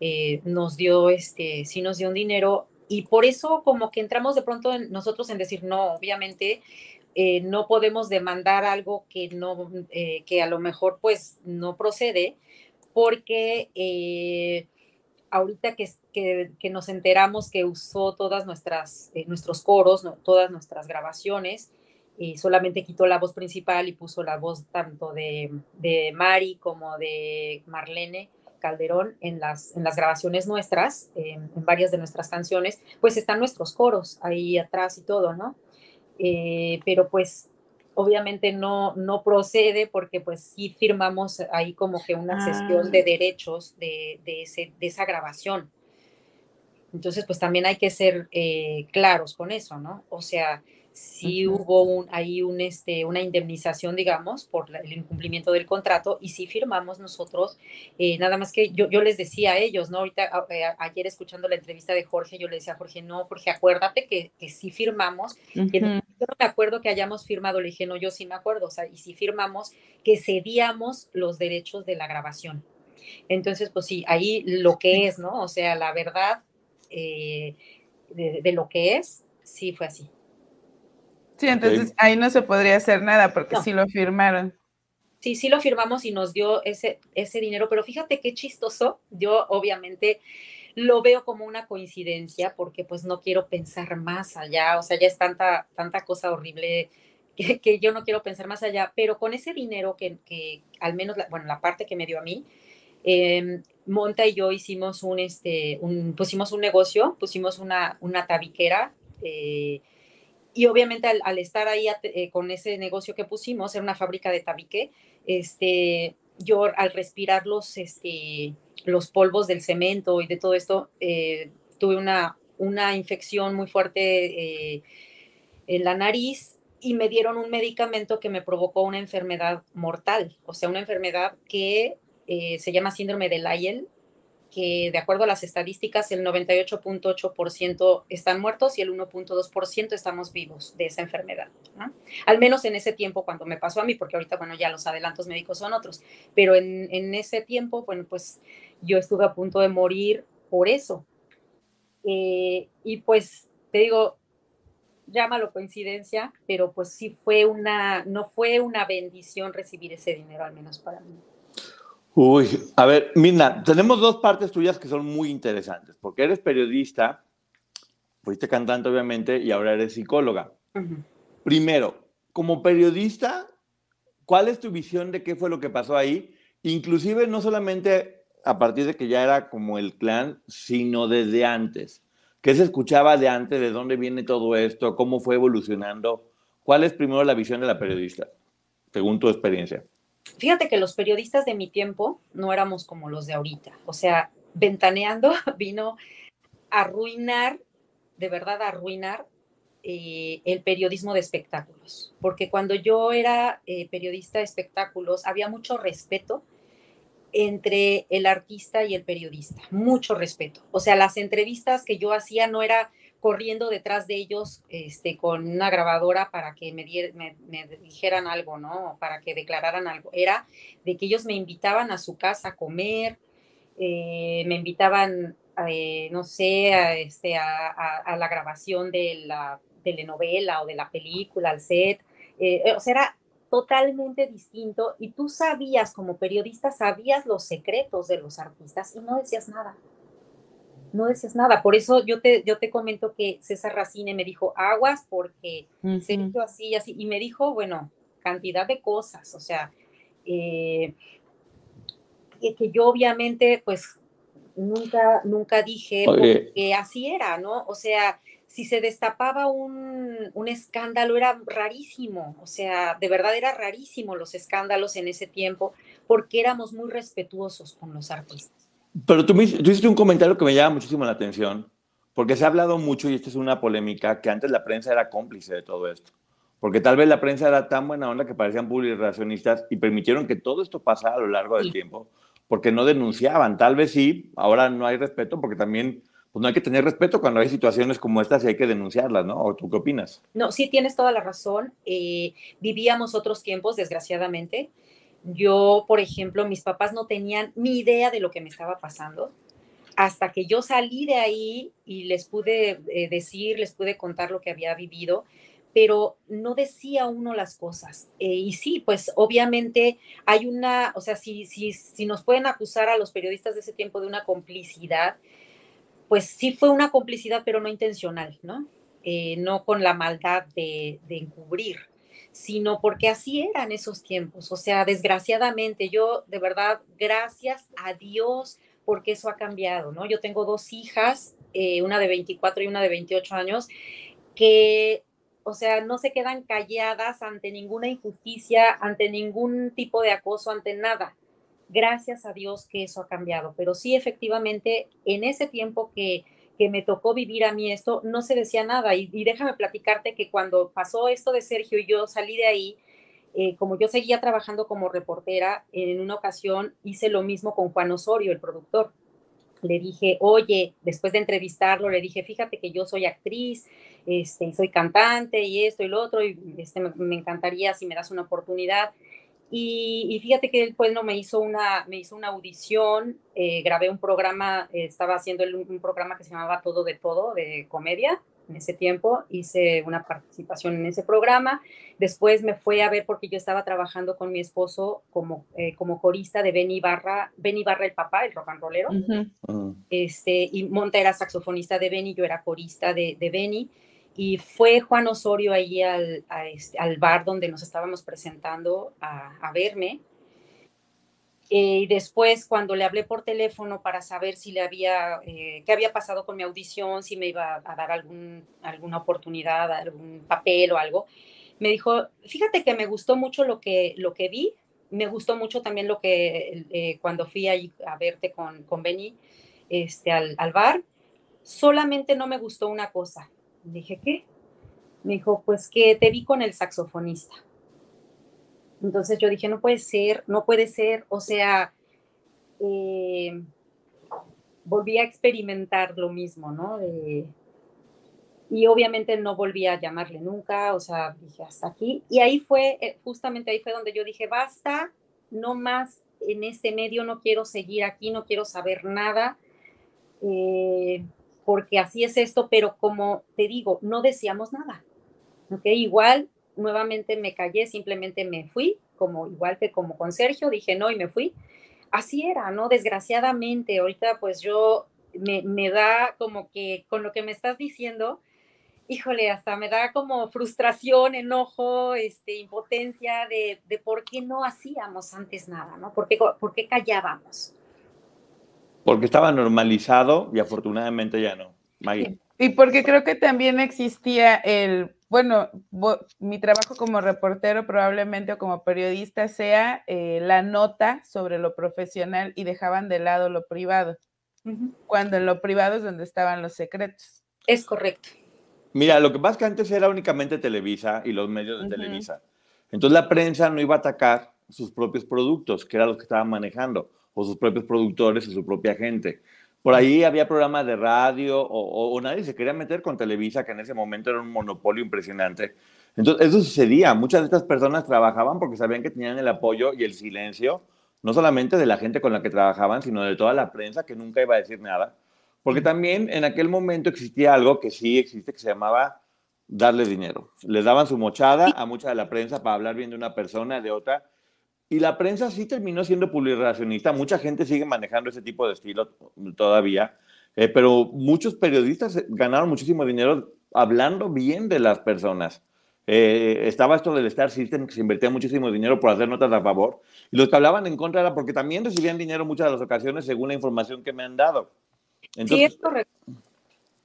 Eh, nos dio, este, sí nos dio un dinero y por eso como que entramos de pronto nosotros en decir, no, obviamente eh, no podemos demandar algo que no, eh, que a lo mejor pues no procede, porque eh, ahorita que, que, nos enteramos que usó todas nuestras, nuestros coros, todas nuestras grabaciones, y solamente quitó la voz principal y puso la voz tanto de, de Mari como de Marlene, Calderón en las, en las grabaciones nuestras, en varias de nuestras canciones, pues están nuestros coros ahí atrás y todo, ¿no? Eh, pero pues obviamente no, no procede porque pues sí firmamos ahí como que una sesión de ah. derechos de, de, ese, de, esa grabación. Entonces pues también hay que ser eh, claros con eso, ¿no? O sea, sí hubo un, ahí un, este, una indemnización, digamos, por el incumplimiento del contrato y sí firmamos nosotros, eh, nada más que yo, yo les decía a ellos, ¿no? Ahorita, eh, ayer escuchando la entrevista de Jorge, yo le decía a Jorge, no, Jorge, acuérdate que, que sí firmamos, yo no me acuerdo que hayamos firmado, le dije, no, yo sí me acuerdo, o sea, y sí firmamos que cedíamos los derechos de la grabación. Entonces, pues sí, ahí lo que es, ¿no? O sea, la verdad eh, de, de lo que es, sí fue así. Sí, entonces ahí no se podría hacer nada porque sí lo firmaron. Sí, sí lo firmamos y nos dio ese, ese dinero, pero fíjate qué chistoso. Yo obviamente lo veo como una coincidencia porque pues no quiero pensar más allá, o sea, ya es tanta, tanta cosa horrible que, yo no quiero pensar más allá, pero con ese dinero que, que al menos, la, bueno, la parte que me dio a mí, em, Monta y yo hicimos un, este, un, pusimos un negocio, pusimos una, una tabiquera, eh, y obviamente al, estar ahí eh, con ese negocio que pusimos, era una fábrica de tabique, este, yo al respirar los, este, los polvos del cemento y de todo esto, eh, tuve una, una infección muy fuerte eh, en la nariz y me dieron un medicamento que me provocó una enfermedad mortal, o sea, una enfermedad que se llama síndrome de Lyell que de acuerdo a las estadísticas el 98.8% están muertos y el 1.2% estamos vivos de esa enfermedad. Al menos en ese tiempo cuando me pasó a mí, porque ahorita, bueno, ya los adelantos médicos son otros, pero en, ese tiempo, bueno, pues yo estuve a punto de morir por eso. Eh, y pues te digo, llámalo coincidencia, pero pues sí fue una, no fue una bendición recibir ese dinero, al menos para mí. Uy, a ver, Mirna, tenemos dos partes tuyas que son muy interesantes, porque eres periodista, fuiste cantante obviamente y ahora eres psicóloga. Primero, como periodista, ¿cuál es tu visión de qué fue lo que pasó ahí? Inclusive no solamente a partir de que ya era como el clan, sino desde antes. ¿Qué se escuchaba de antes? ¿De dónde viene todo esto? ¿Cómo fue evolucionando? ¿Cuál es primero la visión de la periodista, según tu experiencia? Fíjate que los periodistas de mi tiempo no éramos como los de ahorita. O sea, ventaneando *laughs* vino a arruinar, de verdad arruinar eh, el periodismo de espectáculos. Porque cuando yo era eh, periodista de espectáculos, había mucho respeto entre el artista y el periodista, mucho respeto. O sea, las entrevistas que yo hacía no era corriendo detrás de ellos este, con una grabadora para que me, me, dijeran algo, ¿no? Para que declararan algo. Era de que ellos me invitaban a su casa a comer, eh, me invitaban, eh, no sé, a, este, a, la grabación de la telenovela o de la película, al set. Eh, o sea, era totalmente distinto y tú sabías como periodista, sabías los secretos de los artistas y no decías nada no decías nada. Por eso yo te, yo te comento que César Racine me dijo aguas porque se hizo así y así. Y me dijo, bueno, cantidad de cosas. O sea, eh, que, yo obviamente, pues, nunca, nunca dije que así era, ¿no? O sea, si se destapaba un, un, escándalo era rarísimo, o sea, de verdad era rarísimo los escándalos en ese tiempo porque éramos muy respetuosos con los artistas. Pero tú, tú hiciste un comentario que me llama muchísimo la atención, porque se ha hablado mucho, y esta es una polémica, que antes la prensa era cómplice de todo esto. porque tal vez la prensa era tan buena onda que parecían publicacionistas y permitieron que todo esto pasara a lo largo del tiempo, porque no denunciaban. Tal vez sí, ahora no hay respeto, porque también pues no hay que tener respeto cuando hay situaciones como estas y hay que denunciarlas, ¿no? ¿O tú qué opinas? No, sí tienes toda la razón. Eh, vivíamos otros tiempos, desgraciadamente. Yo, por ejemplo, mis papás no tenían ni idea de lo que me estaba pasando. Hasta que yo salí de ahí y les pude eh, decir, les pude contar lo que había vivido, pero no decía uno las cosas. Eh, y sí, pues obviamente hay una, o sea, si, si, si nos pueden acusar a los periodistas de ese tiempo de una complicidad, pues sí fue una complicidad, pero no intencional, ¿no? Eh, no con la maldad de, de, encubrir, sino porque así eran esos tiempos. O sea, desgraciadamente, yo de verdad, gracias a Dios, porque eso ha cambiado, ¿no? Yo tengo dos hijas, eh, una de 24 y una de 28 años, que o sea, no se quedan calladas ante ninguna injusticia, ante ningún tipo de acoso, ante nada. Gracias a Dios que eso ha cambiado, pero sí efectivamente en ese tiempo que, que me tocó vivir a mí esto, no se decía nada. Y, déjame platicarte que cuando pasó esto de Sergio y yo salí de ahí, eh, como yo seguía trabajando como reportera, en una ocasión hice lo mismo con Juan Osorio, el productor. Le dije, oye, después de entrevistarlo, le dije, fíjate que yo soy actriz, este, y soy cantante y esto y lo otro, y este, me, encantaría si me das una oportunidad. Y, fíjate que él pues no me hizo una, me hizo una audición, eh, grabé un programa, estaba haciendo un programa que se llamaba Todo de Todo, de comedia, en ese tiempo, hice una participación en ese programa, después me fue a ver porque yo estaba trabajando con mi esposo como, eh, como corista de Benny Barra, Benny Barra el papá, el rock and rollero, este, y Monta era saxofonista de Benny, yo era corista de, de Benny, y fue Juan Osorio ahí al, este, al bar donde nos estábamos presentando a, verme. Eh, y después, cuando le hablé por teléfono para saber si le había, eh, qué había pasado con mi audición, si me iba a dar algún, alguna oportunidad, algún papel o algo, me dijo, fíjate que me gustó mucho lo que, lo que vi, me gustó mucho también lo que, eh, cuando fui ahí a verte con, con Benny este, al, al bar, solamente no me gustó una cosa, Dije, ¿qué? Me dijo, pues que te vi con el saxofonista. Entonces yo dije, no puede ser, no puede ser. O sea, eh, volví a experimentar lo mismo, ¿no? y obviamente no volví a llamarle nunca, o sea, dije hasta aquí. Y ahí fue, eh, justamente ahí fue donde yo dije, basta, no más en este medio, no quiero seguir aquí, no quiero saber nada. Eh, porque así es esto, pero como te digo, no decíamos nada. ¿ok? Igual, nuevamente me callé, simplemente me fui, como igual que como con Sergio, dije no y me fui. Así era, ¿no? Desgraciadamente, ahorita pues yo me, da como que con lo que me estás diciendo, híjole, hasta me da como frustración, enojo, este, impotencia de, de por qué no hacíamos antes nada, ¿no? ¿Por qué, por qué callábamos? Porque estaba normalizado y afortunadamente ya no. Y porque creo que también existía el, bueno, mi trabajo como reportero probablemente o como periodista sea eh, la nota sobre lo profesional y dejaban de lado lo privado, cuando en lo privado es donde estaban los secretos. Es correcto. Mira, lo que pasa es que antes era únicamente Televisa y los medios de Televisa. Entonces la prensa no iba a atacar sus propios productos, que era lo que estaban manejando o sus propios productores o su propia gente. Por ahí había programas de radio o, nadie se quería meter con Televisa, que en ese momento era un monopolio impresionante. Entonces, eso sucedía. Muchas de estas personas trabajaban porque sabían que tenían el apoyo y el silencio, no solamente de la gente con la que trabajaban, sino de toda la prensa que nunca iba a decir nada. Porque también en aquel momento existía algo que sí existe, que se llamaba darle dinero. Les daban su mochada a mucha de la prensa para hablar bien de una persona, de otra, y la prensa sí terminó siendo publicacionista. Mucha gente sigue manejando ese tipo de estilo todavía. Eh, pero muchos periodistas ganaron muchísimo dinero hablando bien de las personas. Eh, estaba esto del Star System, que se invertía muchísimo dinero por hacer notas a favor. Y los que hablaban en contra era porque también recibían dinero muchas de las ocasiones, según la información que me han dado. sí, es correcto.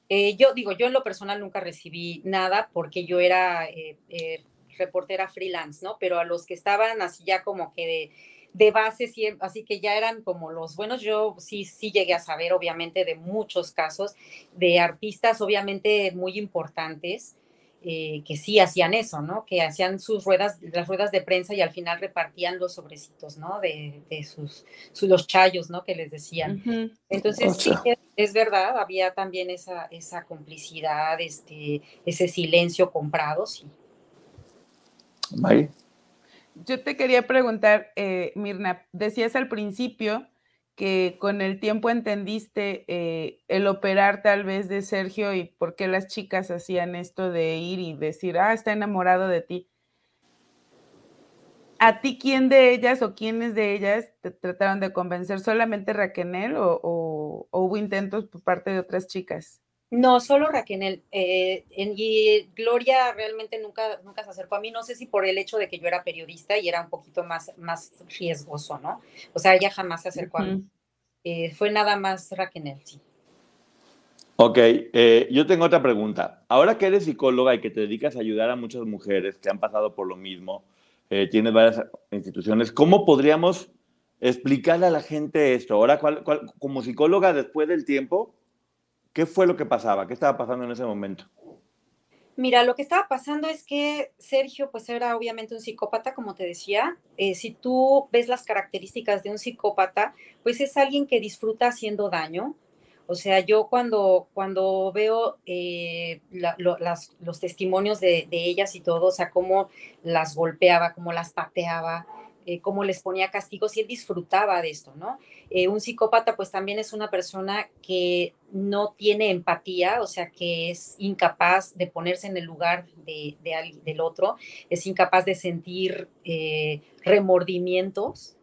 Eh, yo digo, yo en lo personal nunca recibí nada porque yo era reportera freelance, ¿no? Pero a los que estaban así ya como que de, de base, así que ya eran como los buenos, yo sí, sí llegué a saber, obviamente, de muchos casos de artistas, obviamente, muy importantes, eh, que sí hacían eso, ¿no? Que hacían sus ruedas, las ruedas de prensa y al final repartían los sobrecitos, ¿no? De, sus, los chayos, ¿no? Que les decían. Entonces, sí, es verdad, había también esa, esa complicidad, este, ese silencio comprado, sí. Yo te quería preguntar, eh, Mirna, decías al principio que con el tiempo entendiste eh, el operar tal vez de Sergio y por qué las chicas hacían esto de ir y decir, ah, está enamorado de ti. ¿A ti quién de ellas o quiénes de ellas te trataron de convencer? ¿Solamente Raquel o, hubo intentos por parte de otras chicas? No, solo Raquel. Eh, y Gloria realmente nunca, nunca se acercó a mí. No sé si por el hecho de que yo era periodista y era un poquito más, más riesgoso, ¿no? O sea, ella jamás se acercó a mí. Eh, fue nada más Raquel, sí. Ok, eh, yo tengo otra pregunta. Ahora que eres psicóloga y que te dedicas a ayudar a muchas mujeres que han pasado por lo mismo, tienes varias instituciones, ¿cómo podríamos explicarle a la gente esto? Ahora, como psicóloga, después del tiempo, ¿Qué fue lo que pasaba? ¿Qué estaba pasando en ese momento? Mira, lo que estaba pasando es que Sergio, pues era obviamente un psicópata, como te decía. Eh, si tú ves las características de un psicópata, pues es alguien que disfruta haciendo daño. O sea, yo cuando, cuando veo eh, los testimonios de, de, ellas y todo, o sea, cómo las golpeaba, cómo las pateaba, eh, cómo les ponía castigos y él disfrutaba de esto, ¿no? Eh, un psicópata pues también es una persona que no tiene empatía, o sea, que es incapaz de ponerse en el lugar de, del otro, es incapaz de sentir eh, remordimientos,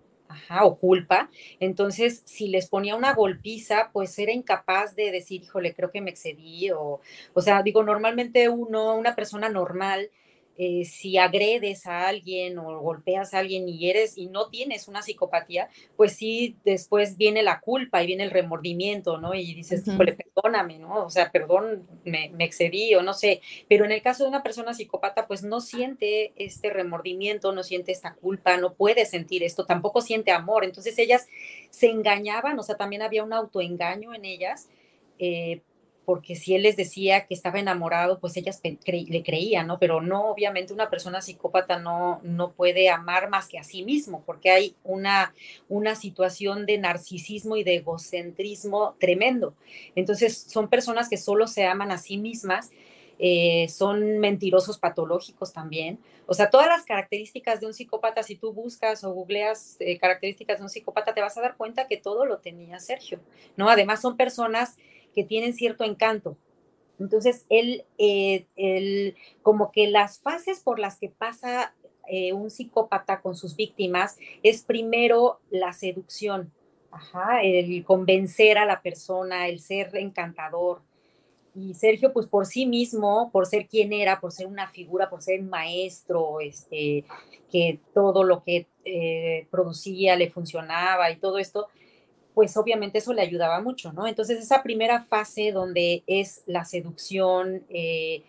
o culpa. Entonces, si les ponía una golpiza, pues era incapaz de decir, híjole, creo que me excedí, o, o sea, digo, normalmente uno, una persona normal, eh, si agredes a alguien o golpeas a alguien y eres y no tienes una psicopatía, pues sí, después viene la culpa y viene el remordimiento, ¿no? Y dices, perdóname, ¿no? O sea, perdón, me, me, excedí o no sé. Pero en el caso de una persona psicópata, pues no siente este remordimiento, no siente esta culpa, no puede sentir esto, tampoco siente amor. Entonces ellas se engañaban, o sea, también había un autoengaño en ellas. Eh, porque si él les decía que estaba enamorado, pues ellas le creían, ¿no? Pero no, obviamente una persona psicópata no, no puede amar más que a sí mismo, porque hay una, una situación de narcisismo y de egocentrismo tremendo. Entonces, son personas que solo se aman a sí mismas, eh, son mentirosos patológicos también. O sea, todas las características de un psicópata, si tú buscas o googleas eh, características de un psicópata, te vas a dar cuenta que todo lo tenía Sergio, ¿no? Además, son personas que tienen cierto encanto. Entonces, él, eh, como que las fases por las que pasa eh, un psicópata con sus víctimas es primero la seducción, el convencer a la persona, el ser encantador. Y Sergio, pues por sí mismo, por ser quien era, por ser una figura, por ser un maestro, este, que todo lo que eh, producía le funcionaba y todo esto, pues obviamente eso le ayudaba mucho, ¿no? Entonces esa primera fase donde es la seducción, eh,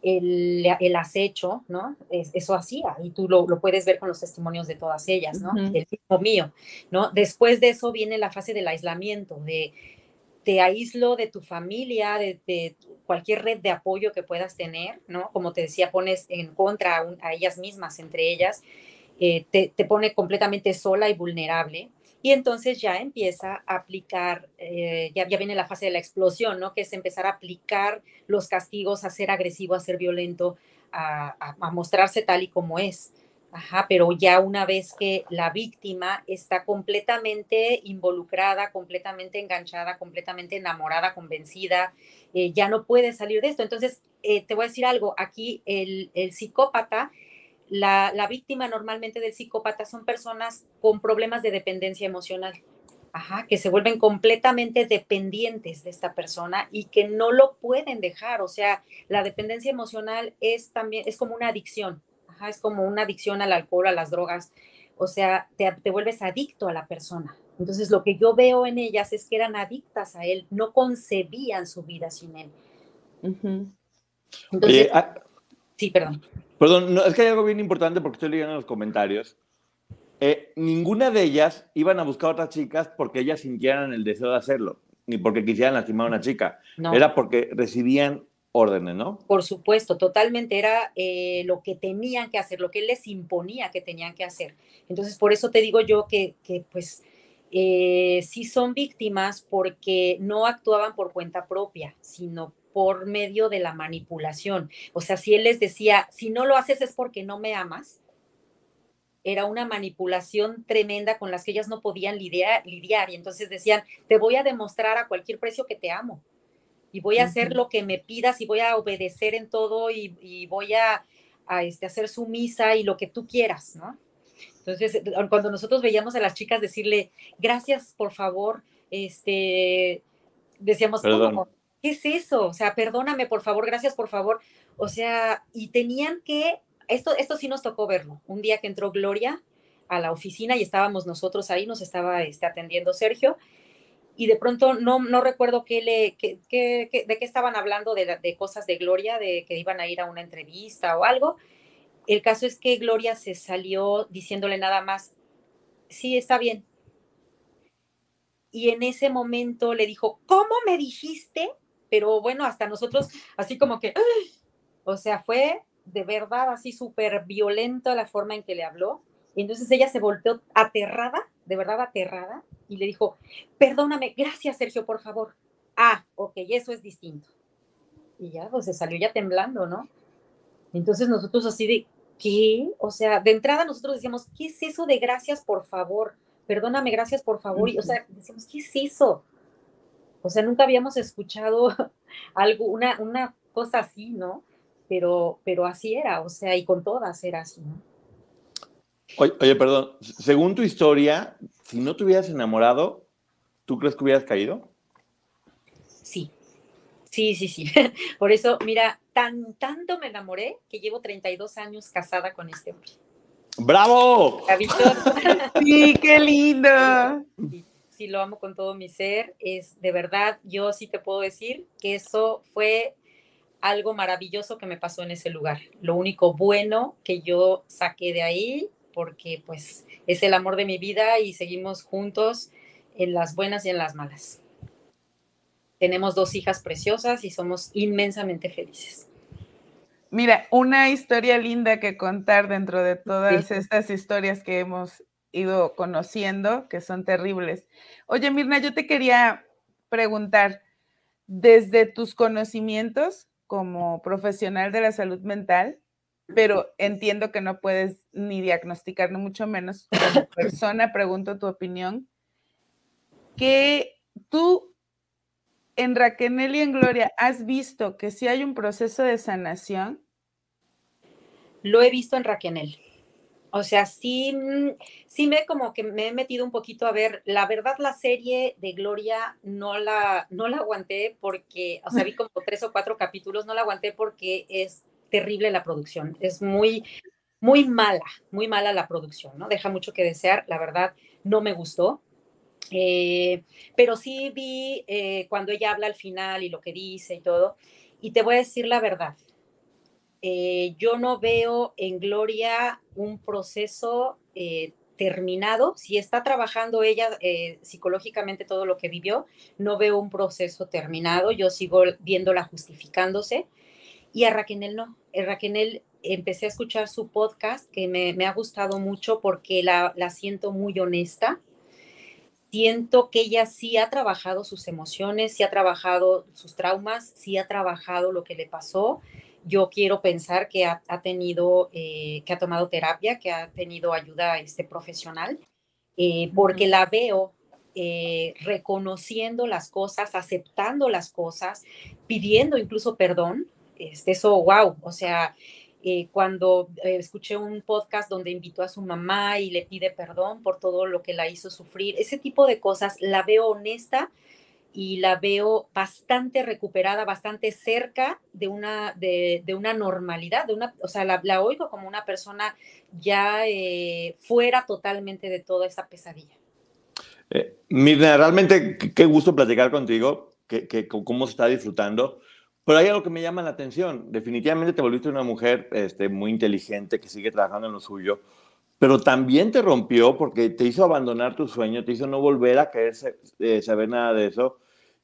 el, acecho, ¿no? eso hacía, y tú lo, puedes ver con los testimonios de todas ellas, ¿no? El mismo mío, ¿no? Después de eso viene la fase del aislamiento, de te aíslo de tu familia, de, cualquier red de apoyo que puedas tener, ¿no? Como te decía, pones en contra a, ellas mismas, entre ellas, eh, te, te pone completamente sola y vulnerable y entonces ya empieza a aplicar, eh, ya, ya, viene la fase de la explosión, ¿no? Que es empezar a aplicar los castigos, a ser agresivo, a ser violento, a, mostrarse tal y como es. Ajá, pero ya una vez que la víctima está completamente involucrada, completamente enganchada, completamente enamorada, convencida, eh, ya no puede salir de esto. Entonces, eh, te voy a decir algo, aquí el, el psicópata la, víctima normalmente del psicópata son personas con problemas de dependencia emocional. Ajá, que se vuelven completamente dependientes de esta persona y que no lo pueden dejar. O sea, la dependencia emocional es también, es como una adicción. Ajá, es como una adicción al alcohol, a las drogas. O sea, te, vuelves adicto a la persona. Entonces, lo que yo veo en ellas es que eran adictas a él, no concebían su vida sin él. Entonces, sí, perdón. Perdón, es que hay algo bien importante porque estoy leyendo en los comentarios. Eh, ninguna de ellas iban a buscar a otras chicas porque ellas sintieran el deseo de hacerlo, ni porque quisieran lastimar a una chica. Era porque recibían órdenes, ¿no? Por supuesto, totalmente era eh, lo que tenían que hacer, lo que él les imponía que tenían que hacer. Entonces, por eso te digo yo que, que pues, eh, sí son víctimas porque no actuaban por cuenta propia, sino por medio de la manipulación. O sea, si él les decía, si no lo haces es porque no me amas, era una manipulación tremenda con las que ellas no podían lidiar, lidiar, y entonces decían, te voy a demostrar a cualquier precio que te amo. Y voy a hacer lo que me pidas y voy a obedecer en todo y, voy a, a este, hacer sumisa y lo que tú quieras, ¿no? Entonces, eh, cuando nosotros veíamos a las chicas decirle, gracias, por favor, este, decíamos, ¿qué es eso? O sea, perdóname, por favor, gracias, por favor. O sea, y tenían que, esto, esto sí nos tocó verlo. Un día que entró Gloria a la oficina y estábamos nosotros ahí, nos estaba este, atendiendo Sergio, y de pronto no, no recuerdo qué le, qué, de qué estaban hablando, de, de, cosas de Gloria, de que iban a ir a una entrevista o algo. El caso es que Gloria se salió diciéndole nada más, sí, está bien. Y en ese momento le dijo, ¿cómo me dijiste? Pero bueno, hasta nosotros, así como que, o sea, fue de verdad así súper violenta la forma en que le habló. Y entonces ella se volteó aterrada, de verdad aterrada, y le dijo, perdóname, gracias Sergio, por favor. Ah, ok, eso es distinto. Y ya, pues se salió ya temblando, ¿no? Entonces nosotros así de, ¿qué? O sea, de entrada nosotros decíamos, ¿qué es eso de gracias, por favor? Perdóname, gracias, por favor. Y, o sea, decíamos, ¿qué es eso? O sea, nunca habíamos escuchado *laughs* algo, una, una cosa así, ¿no? Pero, pero así era, o sea, y con todas era así, ¿no? Oye, perdón, según tu historia, si no te hubieras enamorado, ¿tú crees que hubieras caído? Sí, sí, sí, sí. *laughs* Por eso, mira, tan, tanto me enamoré que llevo 32 años casada con este hombre. ¡Bravo! *laughs* Sí, qué lindo. Sí, sí, lo amo con todo mi ser. Es de verdad, yo sí te puedo decir que eso fue algo maravilloso que me pasó en ese lugar. Lo único bueno que yo saqué de ahí porque pues es el amor de mi vida y seguimos juntos en las buenas y en las malas. Tenemos dos hijas preciosas y somos inmensamente felices. Mira, una historia linda que contar dentro de todas estas historias que hemos ido conociendo, que son terribles. Oye, Mirna, yo te quería preguntar, desde tus conocimientos como profesional de la salud mental, pero entiendo que no puedes ni diagnosticar, no mucho menos como *laughs* persona, pregunto tu opinión, que tú en Raquel y en Gloria has visto que si hay un proceso de sanación. Lo he visto en Raquel. O sea, sí, mm, sí me como que me he metido un poquito a ver, la verdad la serie de Gloria no la, no la aguanté porque, o sea, vi *laughs* como tres o cuatro capítulos, no la aguanté porque es terrible la producción, es muy, muy mala, muy mala la producción, ¿no? Deja mucho que desear, la verdad, no me gustó. Eh, pero sí vi eh, cuando ella habla al final y lo que dice y todo, y te voy a decir la verdad. Eh, yo no veo en Gloria un proceso terminado. Si está trabajando ella psicológicamente todo lo que vivió, no veo un proceso terminado. Yo sigo viéndola justificándose y a Raquel no. A Raquel empecé a escuchar su podcast que me, ha gustado mucho porque la, siento muy honesta. Siento que ella sí ha trabajado sus emociones, sí ha trabajado sus traumas, sí ha trabajado lo que le pasó. Yo quiero pensar que ha, tenido, eh, que ha tomado terapia, que ha tenido ayuda este, profesional, eh, porque la veo eh, reconociendo las cosas, aceptando las cosas, pidiendo incluso perdón, este, eso, wow, o sea, eh, cuando eh, escuché un podcast donde invitó a su mamá y le pide perdón por todo lo que la hizo sufrir, ese tipo de cosas la veo honesta y la veo bastante recuperada, bastante cerca de una, de, una normalidad, de una, o sea, la, oigo como una persona ya eh, fuera totalmente de toda esa pesadilla. Mirna, realmente qué gusto platicar contigo, que, que, cómo se está disfrutando. Pero hay algo que me llama la atención. Definitivamente te volviste una mujer este, muy inteligente que sigue trabajando en lo suyo, pero también te rompió porque te hizo abandonar tu sueño, te hizo no volver a querer eh, saber nada de eso.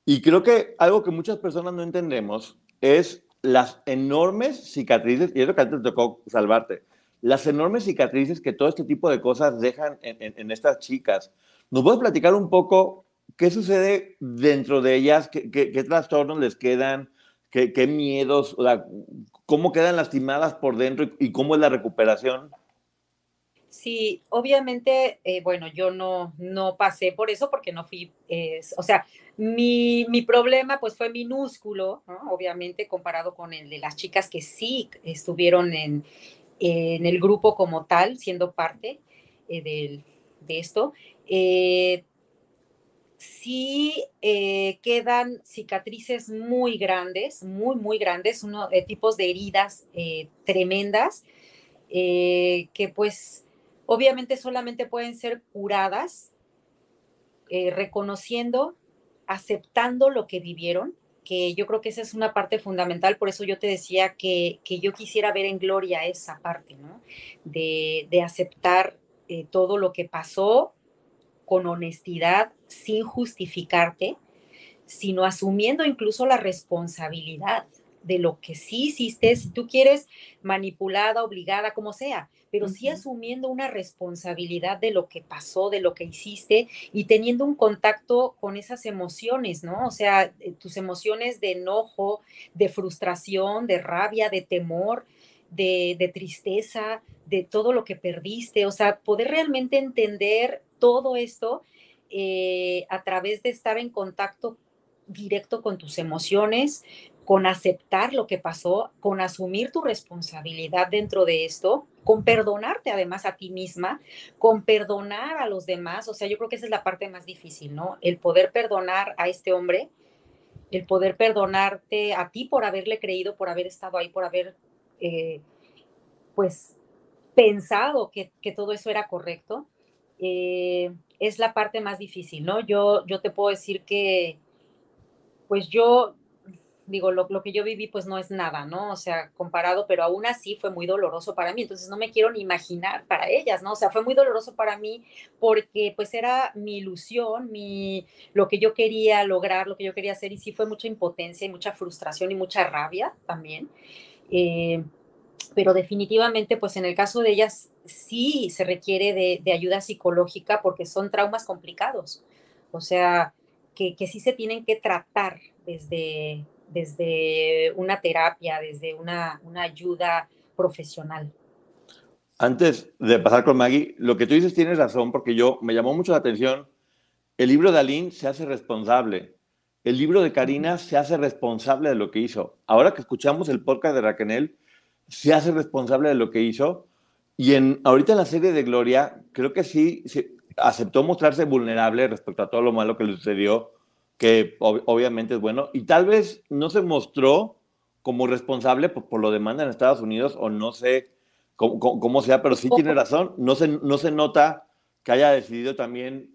Y creo que algo que muchas personas no entendemos es las enormes cicatrices, y es lo que antes te tocó salvarte, las enormes cicatrices que todo este tipo de cosas dejan en, estas chicas. ¿Nos puedes platicar un poco qué sucede dentro de ellas? ¿Qué, qué, trastornos les quedan? ¿Qué, qué miedos? ¿Cómo quedan lastimadas por dentro y, cómo es la recuperación? Sí, obviamente, eh, bueno, yo no, no pasé por eso porque no fui, o sea, mi, mi, problema pues fue minúsculo, obviamente comparado con el de las chicas que sí estuvieron en, en el grupo como tal, siendo parte eh, de esto. Eh, sí eh, quedan cicatrices muy grandes, muy, muy grandes, uno, tipos de heridas tremendas, que pues obviamente solamente pueden ser curadas reconociendo, aceptando lo que vivieron que yo creo que esa es una parte fundamental, por eso yo te decía que, yo quisiera ver en Gloria esa parte, ¿no? De, aceptar eh, todo lo que pasó con honestidad, sin justificarte, sino asumiendo incluso la responsabilidad de lo que sí hiciste, si tú quieres, manipulada, obligada, como sea, pero sí asumiendo una responsabilidad de lo que pasó, de lo que hiciste y teniendo un contacto con esas emociones, ¿no? O sea, eh, tus emociones de enojo, de frustración, de rabia, de temor, de, tristeza, de todo lo que perdiste, o sea, poder realmente entender todo esto eh, a través de estar en contacto directo con tus emociones, con aceptar lo que pasó, con asumir tu responsabilidad dentro de esto, con perdonarte además a ti misma, con perdonar a los demás. O sea, yo creo que esa es la parte más difícil, ¿no? El poder perdonar a este hombre, el poder perdonarte a ti por haberle creído, por haber estado ahí, por haber, eh, pues, pensado que, todo eso era correcto. Eh, es la parte más difícil, ¿no? Yo, yo te puedo decir que, pues yo, digo, lo, que yo viví pues no es nada, ¿no? O sea, comparado, pero aún así fue muy doloroso para mí, entonces no me quiero ni imaginar para ellas, ¿no? O sea, fue muy doloroso para mí porque pues era mi ilusión, mi, lo que yo quería lograr, lo que yo quería hacer y sí fue mucha impotencia y mucha frustración y mucha rabia también. Eh, pero definitivamente pues en el caso de ellas sí se requiere de, de ayuda psicológica porque son traumas complicados, o sea, que, que sí se tienen que tratar desde, desde una terapia, desde una, ayuda profesional. Antes de pasar con Maggie, lo que tú dices tienes razón, porque yo me llamó mucho la atención. El libro de Aline se hace responsable. El libro de Karina se hace responsable de lo que hizo. Ahora que escuchamos el podcast de Raquel, se hace responsable de lo que hizo. Y en, ahorita en la serie de Gloria, creo que sí, sí aceptó mostrarse vulnerable respecto a todo lo malo que le sucedió que obviamente es bueno, y tal vez no se mostró como responsable por, lo demanda en Estados Unidos, o no sé cómo, sea, pero sí tiene razón, no se, no se nota que haya decidido también,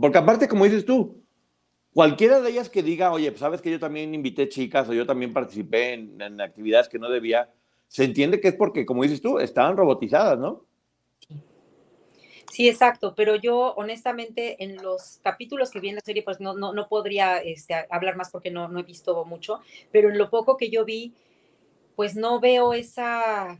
porque aparte, como dices tú, cualquiera de ellas que diga, oye, pues sabes que yo también invité chicas o yo también participé en, en actividades que no debía, se entiende que es porque, como dices tú, estaban robotizadas, ¿no? Sí, exacto, pero yo honestamente en los capítulos que vi en la serie, pues no, no, no podría este, hablar más porque no, no he visto mucho, pero en lo poco que yo vi, pues no veo esa,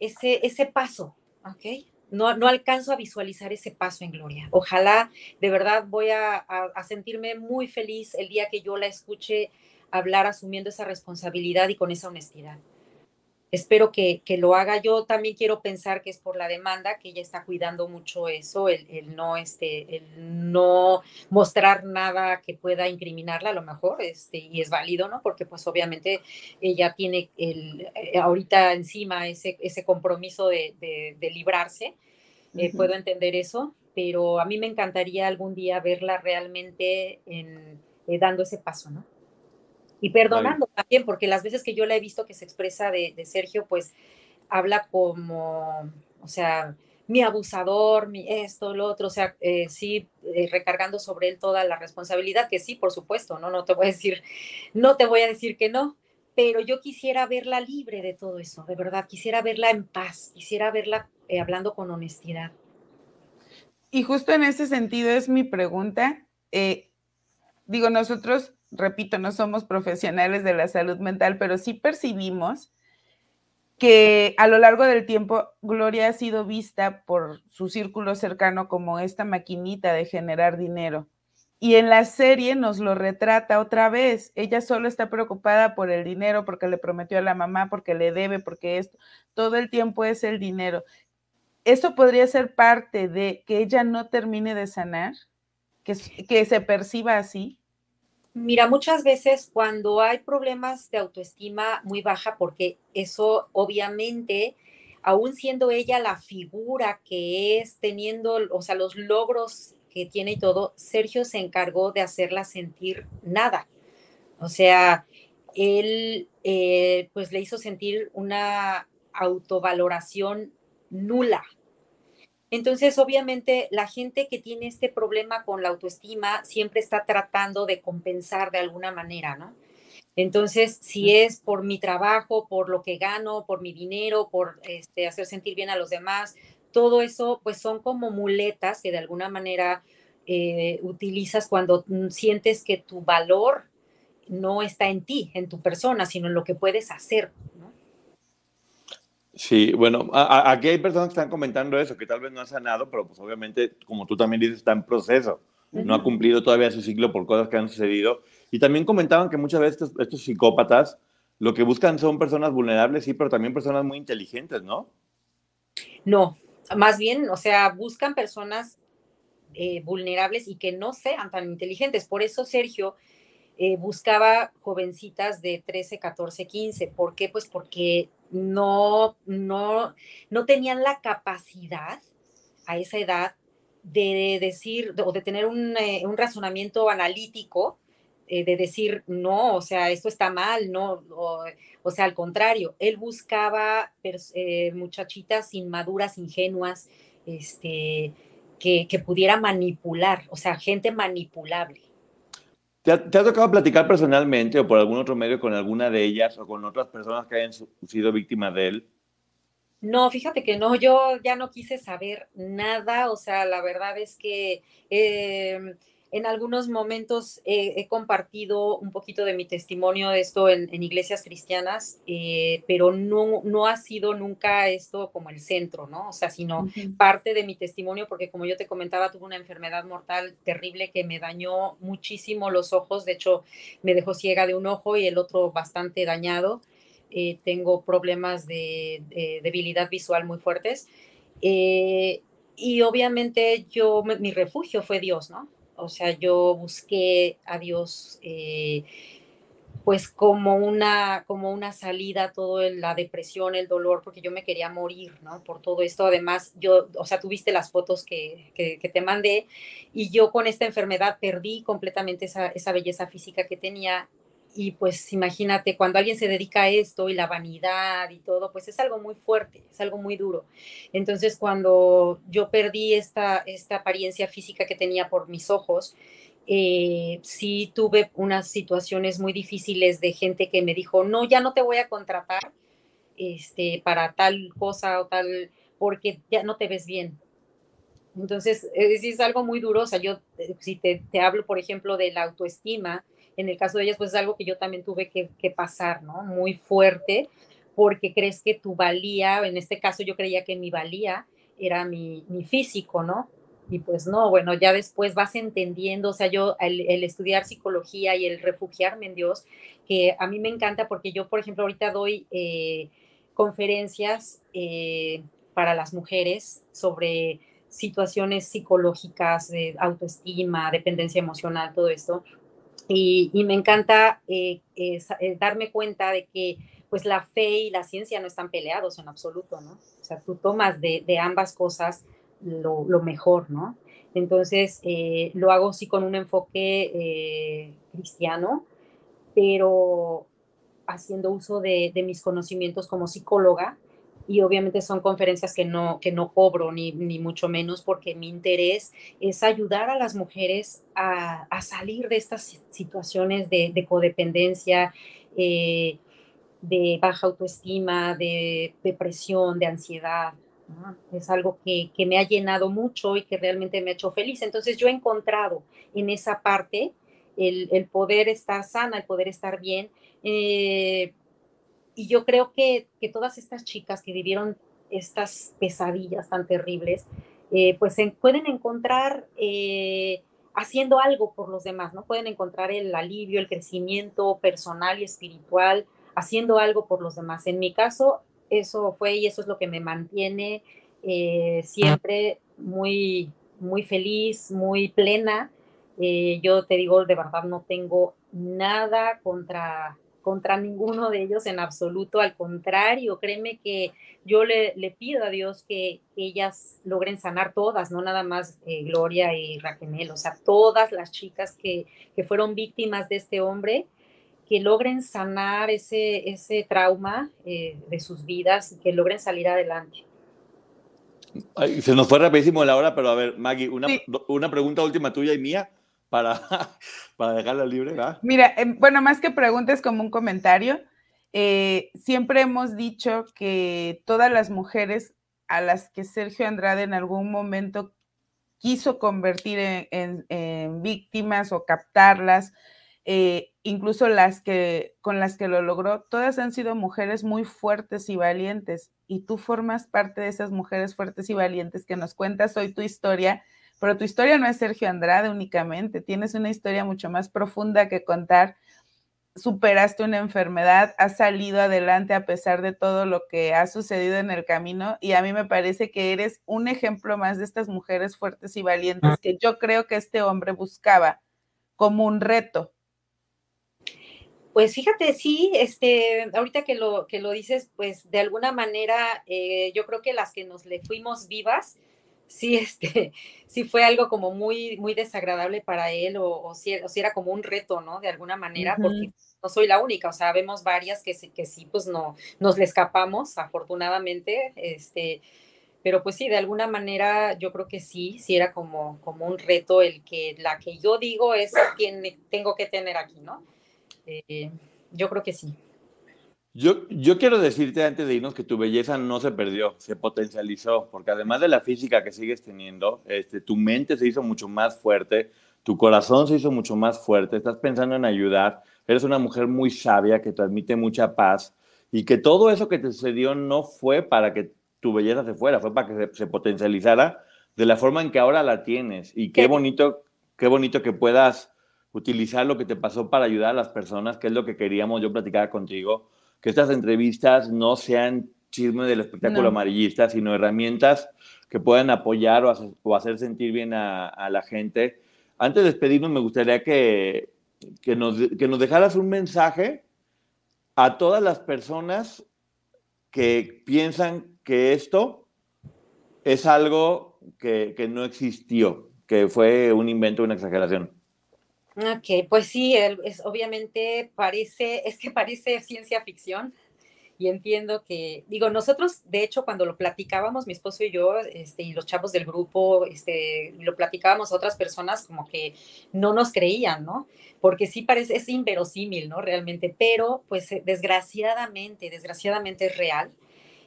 ese, ese paso, ¿ok? No, no alcanzo a visualizar ese paso en Gloria. Ojalá, de verdad, voy a, a sentirme muy feliz el día que yo la escuche hablar asumiendo esa responsabilidad y con esa honestidad espero que, lo haga. Yo también quiero pensar que es por la demanda, que ella está cuidando mucho eso, el, no, este, el no mostrar nada que pueda incriminarla a lo mejor, este, y es válido, ¿no? Porque pues obviamente ella tiene el, eh, ahorita encima ese, ese compromiso de, librarse. Eh, puedo entender eso, pero a mí me encantaría algún día verla realmente en, eh, dando ese paso, ¿no? Y perdonando también, porque las veces que yo la he visto que se expresa de, Sergio, pues habla como, o sea, mi abusador, mi esto, lo otro, o sea, eh, sí, eh, recargando sobre él toda la responsabilidad, que sí, por supuesto, ¿no? No te voy a decir, no te voy a decir que no, pero yo quisiera verla libre de todo eso, de verdad, quisiera verla en paz, quisiera verla eh, hablando con honestidad. Y justo en ese sentido es mi pregunta. digo, nosotros repito, no somos profesionales de la salud mental, pero sí percibimos que a lo largo del tiempo Gloria ha sido vista por su círculo cercano como esta maquinita de generar dinero. Y en la serie nos lo retrata otra vez. Ella solo está preocupada por el dinero, porque le prometió a la mamá, porque le debe, porque esto, todo el tiempo es el dinero. ¿Eso podría ser parte de que ella no termine de sanar? ¿Que, que se perciba así? Mira, muchas veces cuando hay problemas de autoestima muy baja, porque eso obviamente, aún siendo ella la figura que es, teniendo, o sea, los logros que tiene y todo, Sergio se encargó de hacerla sentir nada. O sea, él eh, pues le hizo sentir una autovaloración nula. Entonces, obviamente, la gente que tiene este problema con la autoestima siempre está tratando de compensar de alguna manera, ¿no? Entonces, si es por mi trabajo, por lo que gano, por mi dinero, por este, hacer sentir bien a los demás, todo eso, pues son como muletas que de alguna manera eh, utilizas cuando mm, sientes que tu valor no está en ti, en tu persona, sino en lo que puedes hacer. Sí, bueno, aquí hay personas que están comentando eso, que tal vez no ha sanado, pero pues obviamente, como tú también dices, está en proceso. No ha cumplido todavía su ciclo por cosas que han sucedido. Y también comentaban que muchas veces estos, psicópatas lo que buscan son personas vulnerables, sí, pero también personas muy inteligentes, ¿no? No, más bien, o sea, buscan personas eh, vulnerables y que no sean tan inteligentes. Por eso Sergio eh, buscaba jovencitas de 13, 14, 15. ¿Por qué? Pues porque no, no, no tenían la capacidad a esa edad de decir o de tener un, eh, razonamiento analítico, eh, de decir, no, o sea, esto está mal, no, o, sea, al contrario, él buscaba muchachitas inmaduras, ingenuas, este, que, que pudiera manipular, o sea, gente manipulable. ¿Te ha, tocado platicar personalmente o por algún otro medio con alguna de ellas o con otras personas que hayan sido víctimas de él? No, fíjate que no, yo ya no quise saber nada, o sea, la verdad es que em, en algunos momentos he compartido un poquito de mi testimonio de esto en, iglesias cristianas, eh, pero no, no ha sido nunca esto como el centro, ¿no? O sea, sino parte de mi testimonio, porque como yo te comentaba, tuve una enfermedad mortal terrible que me dañó muchísimo los ojos, de hecho, me dejó ciega de un ojo y el otro bastante dañado. Eh, tengo problemas de, debilidad visual muy fuertes. Eh, y obviamente yo, mi refugio fue Dios, ¿no? O sea, yo busqué a Dios eh, pues como una, como una salida toda la depresión, el dolor, porque yo me quería morir, ¿no? Por todo esto. Además, yo, o sea, tuviste las fotos que, que, te mandé y yo con esta enfermedad perdí completamente esa, esa belleza física que tenía y pues imagínate, cuando alguien se dedica a esto y la vanidad y todo, pues es algo muy fuerte, es algo muy duro. Entonces, cuando yo perdí esta, esta apariencia física que tenía por mis ojos, eh, sí tuve unas situaciones muy difíciles de gente que me dijo, no, ya no te voy a contratar este, para tal cosa o tal, porque ya no te ves bien. Entonces, es, es algo muy duro. O sea, yo, eh, si te, te hablo, por ejemplo, de la autoestima, en el caso de ellas, pues es algo que yo también tuve que, pasar, ¿no? Muy fuerte, porque crees que tu valía, en este caso yo creía que mi valía era mi, físico, ¿no? Y pues no, bueno, ya después vas entendiendo, o sea, yo el, estudiar psicología y el refugiarme en Dios, que a mí me encanta porque yo, por ejemplo, ahorita doy eh, conferencias eh, para las mujeres sobre situaciones psicológicas de autoestima, dependencia emocional, todo esto. Y, me encanta eh, eh, darme cuenta de que pues la fe y la ciencia no están peleados en absoluto, ¿no? O sea, tú tomas de, ambas cosas lo, mejor, ¿no? Entonces, eh, lo hago sí con un enfoque cristiano, pero haciendo uso de, mis conocimientos como psicóloga y obviamente son conferencias que no, que no cobro ni, ni mucho menos porque mi interés es ayudar a las mujeres a, a salir de estas situaciones de, de codependencia, eh, de baja autoestima, de depresión, de ansiedad. Es algo que, que, me ha llenado mucho y que realmente me ha hecho feliz. Entonces yo he encontrado en esa parte el, poder estar sana, el poder estar bien. Eh, y yo creo que, que, todas estas chicas que vivieron estas pesadillas tan terribles, eh, pues pueden encontrar eh, haciendo algo por los demás, ¿no? Pueden encontrar el alivio, el crecimiento personal y espiritual, haciendo algo por los demás. En mi caso, eso fue y eso es lo que me mantiene siempre muy, muy feliz, muy plena eh, yo te digo, de verdad no tengo nada contra, contra ninguno de ellos en absoluto, al contrario, créeme que yo le, le pido a Dios que, ellas logren sanar todas, no nada más eh, Gloria y Raquel, o sea, todas las chicas que, que, fueron víctimas de este hombre, que logren sanar ese, ese trauma eh, de sus vidas y que logren salir adelante. se nos fue rapidísimo la hora, pero a ver, Maggie, una, una pregunta última tuya y mía para, *laughs* para dejarla libre. ¿verdad? Mira, em, bueno, más que preguntes como un comentario, eh, siempre hemos dicho que todas las mujeres a las que Sergio Andrade en algún momento quiso convertir en, víctimas o captarlas, eh, incluso las que con las que lo logró, todas han sido mujeres muy fuertes y valientes. Y tú formas parte de esas mujeres fuertes y valientes que nos cuentas hoy tu historia pero tu historia no es Sergio Andrade únicamente, tienes una historia mucho más profunda que contar. Superaste una enfermedad, has salido adelante a pesar de todo lo que ha sucedido en el camino y a mí me parece que eres un ejemplo más de estas mujeres fuertes y valientes que yo creo que este hombre buscaba como un reto. Pues fíjate, sí, este, ahorita que lo, que lo dices, pues de alguna manera eh, yo creo que las que nos le fuimos vivas, sí, este, *laughs* sí fue algo como muy, muy desagradable para él o, si, era como un reto, ¿no? De alguna manera, porque no soy la única, o sea, vemos varias que, que sí, pues no, nos le escapamos, afortunadamente, este, pero pues sí, de alguna manera yo creo que sí, sí era como, como un reto el que la que yo digo es quien tengo que tener aquí, ¿no? Eh, yo creo que sí. Yo, yo quiero decirte antes de irnos que tu belleza no se perdió, se potencializó, porque además de la física que sigues teniendo, este, tu mente se hizo mucho más fuerte, tu corazón se hizo mucho más fuerte, estás pensando en ayudar, eres una mujer muy sabia que transmite mucha paz y que todo eso que te sucedió no fue para que tu belleza se fuera, fue para que se, se potencializara de la forma en que ahora la tienes. Y qué bonito, qué bonito que puedas utilizar lo que te pasó para ayudar a las personas, que es lo que queríamos yo platicar contigo que estas entrevistas no sean chisme del espectáculo amarillista, sino herramientas que puedan apoyar o hacer, sentir bien a, la gente. Antes de despedirnos, me gustaría que, que, nos, que nos dejaras un mensaje a todas las personas que piensan que esto es algo que, que no existió, que fue un invento, una exageración. Ok, pues sí, es, obviamente parece, es que parece ciencia ficción y entiendo que, digo, nosotros, de hecho, cuando lo platicábamos, mi esposo y yo, este, y los chavos del grupo, este, lo platicábamos a otras personas como que no nos creían, ¿no? Porque sí parece, es inverosímil, ¿no? Realmente, pero pues eh, desgraciadamente, desgraciadamente es real.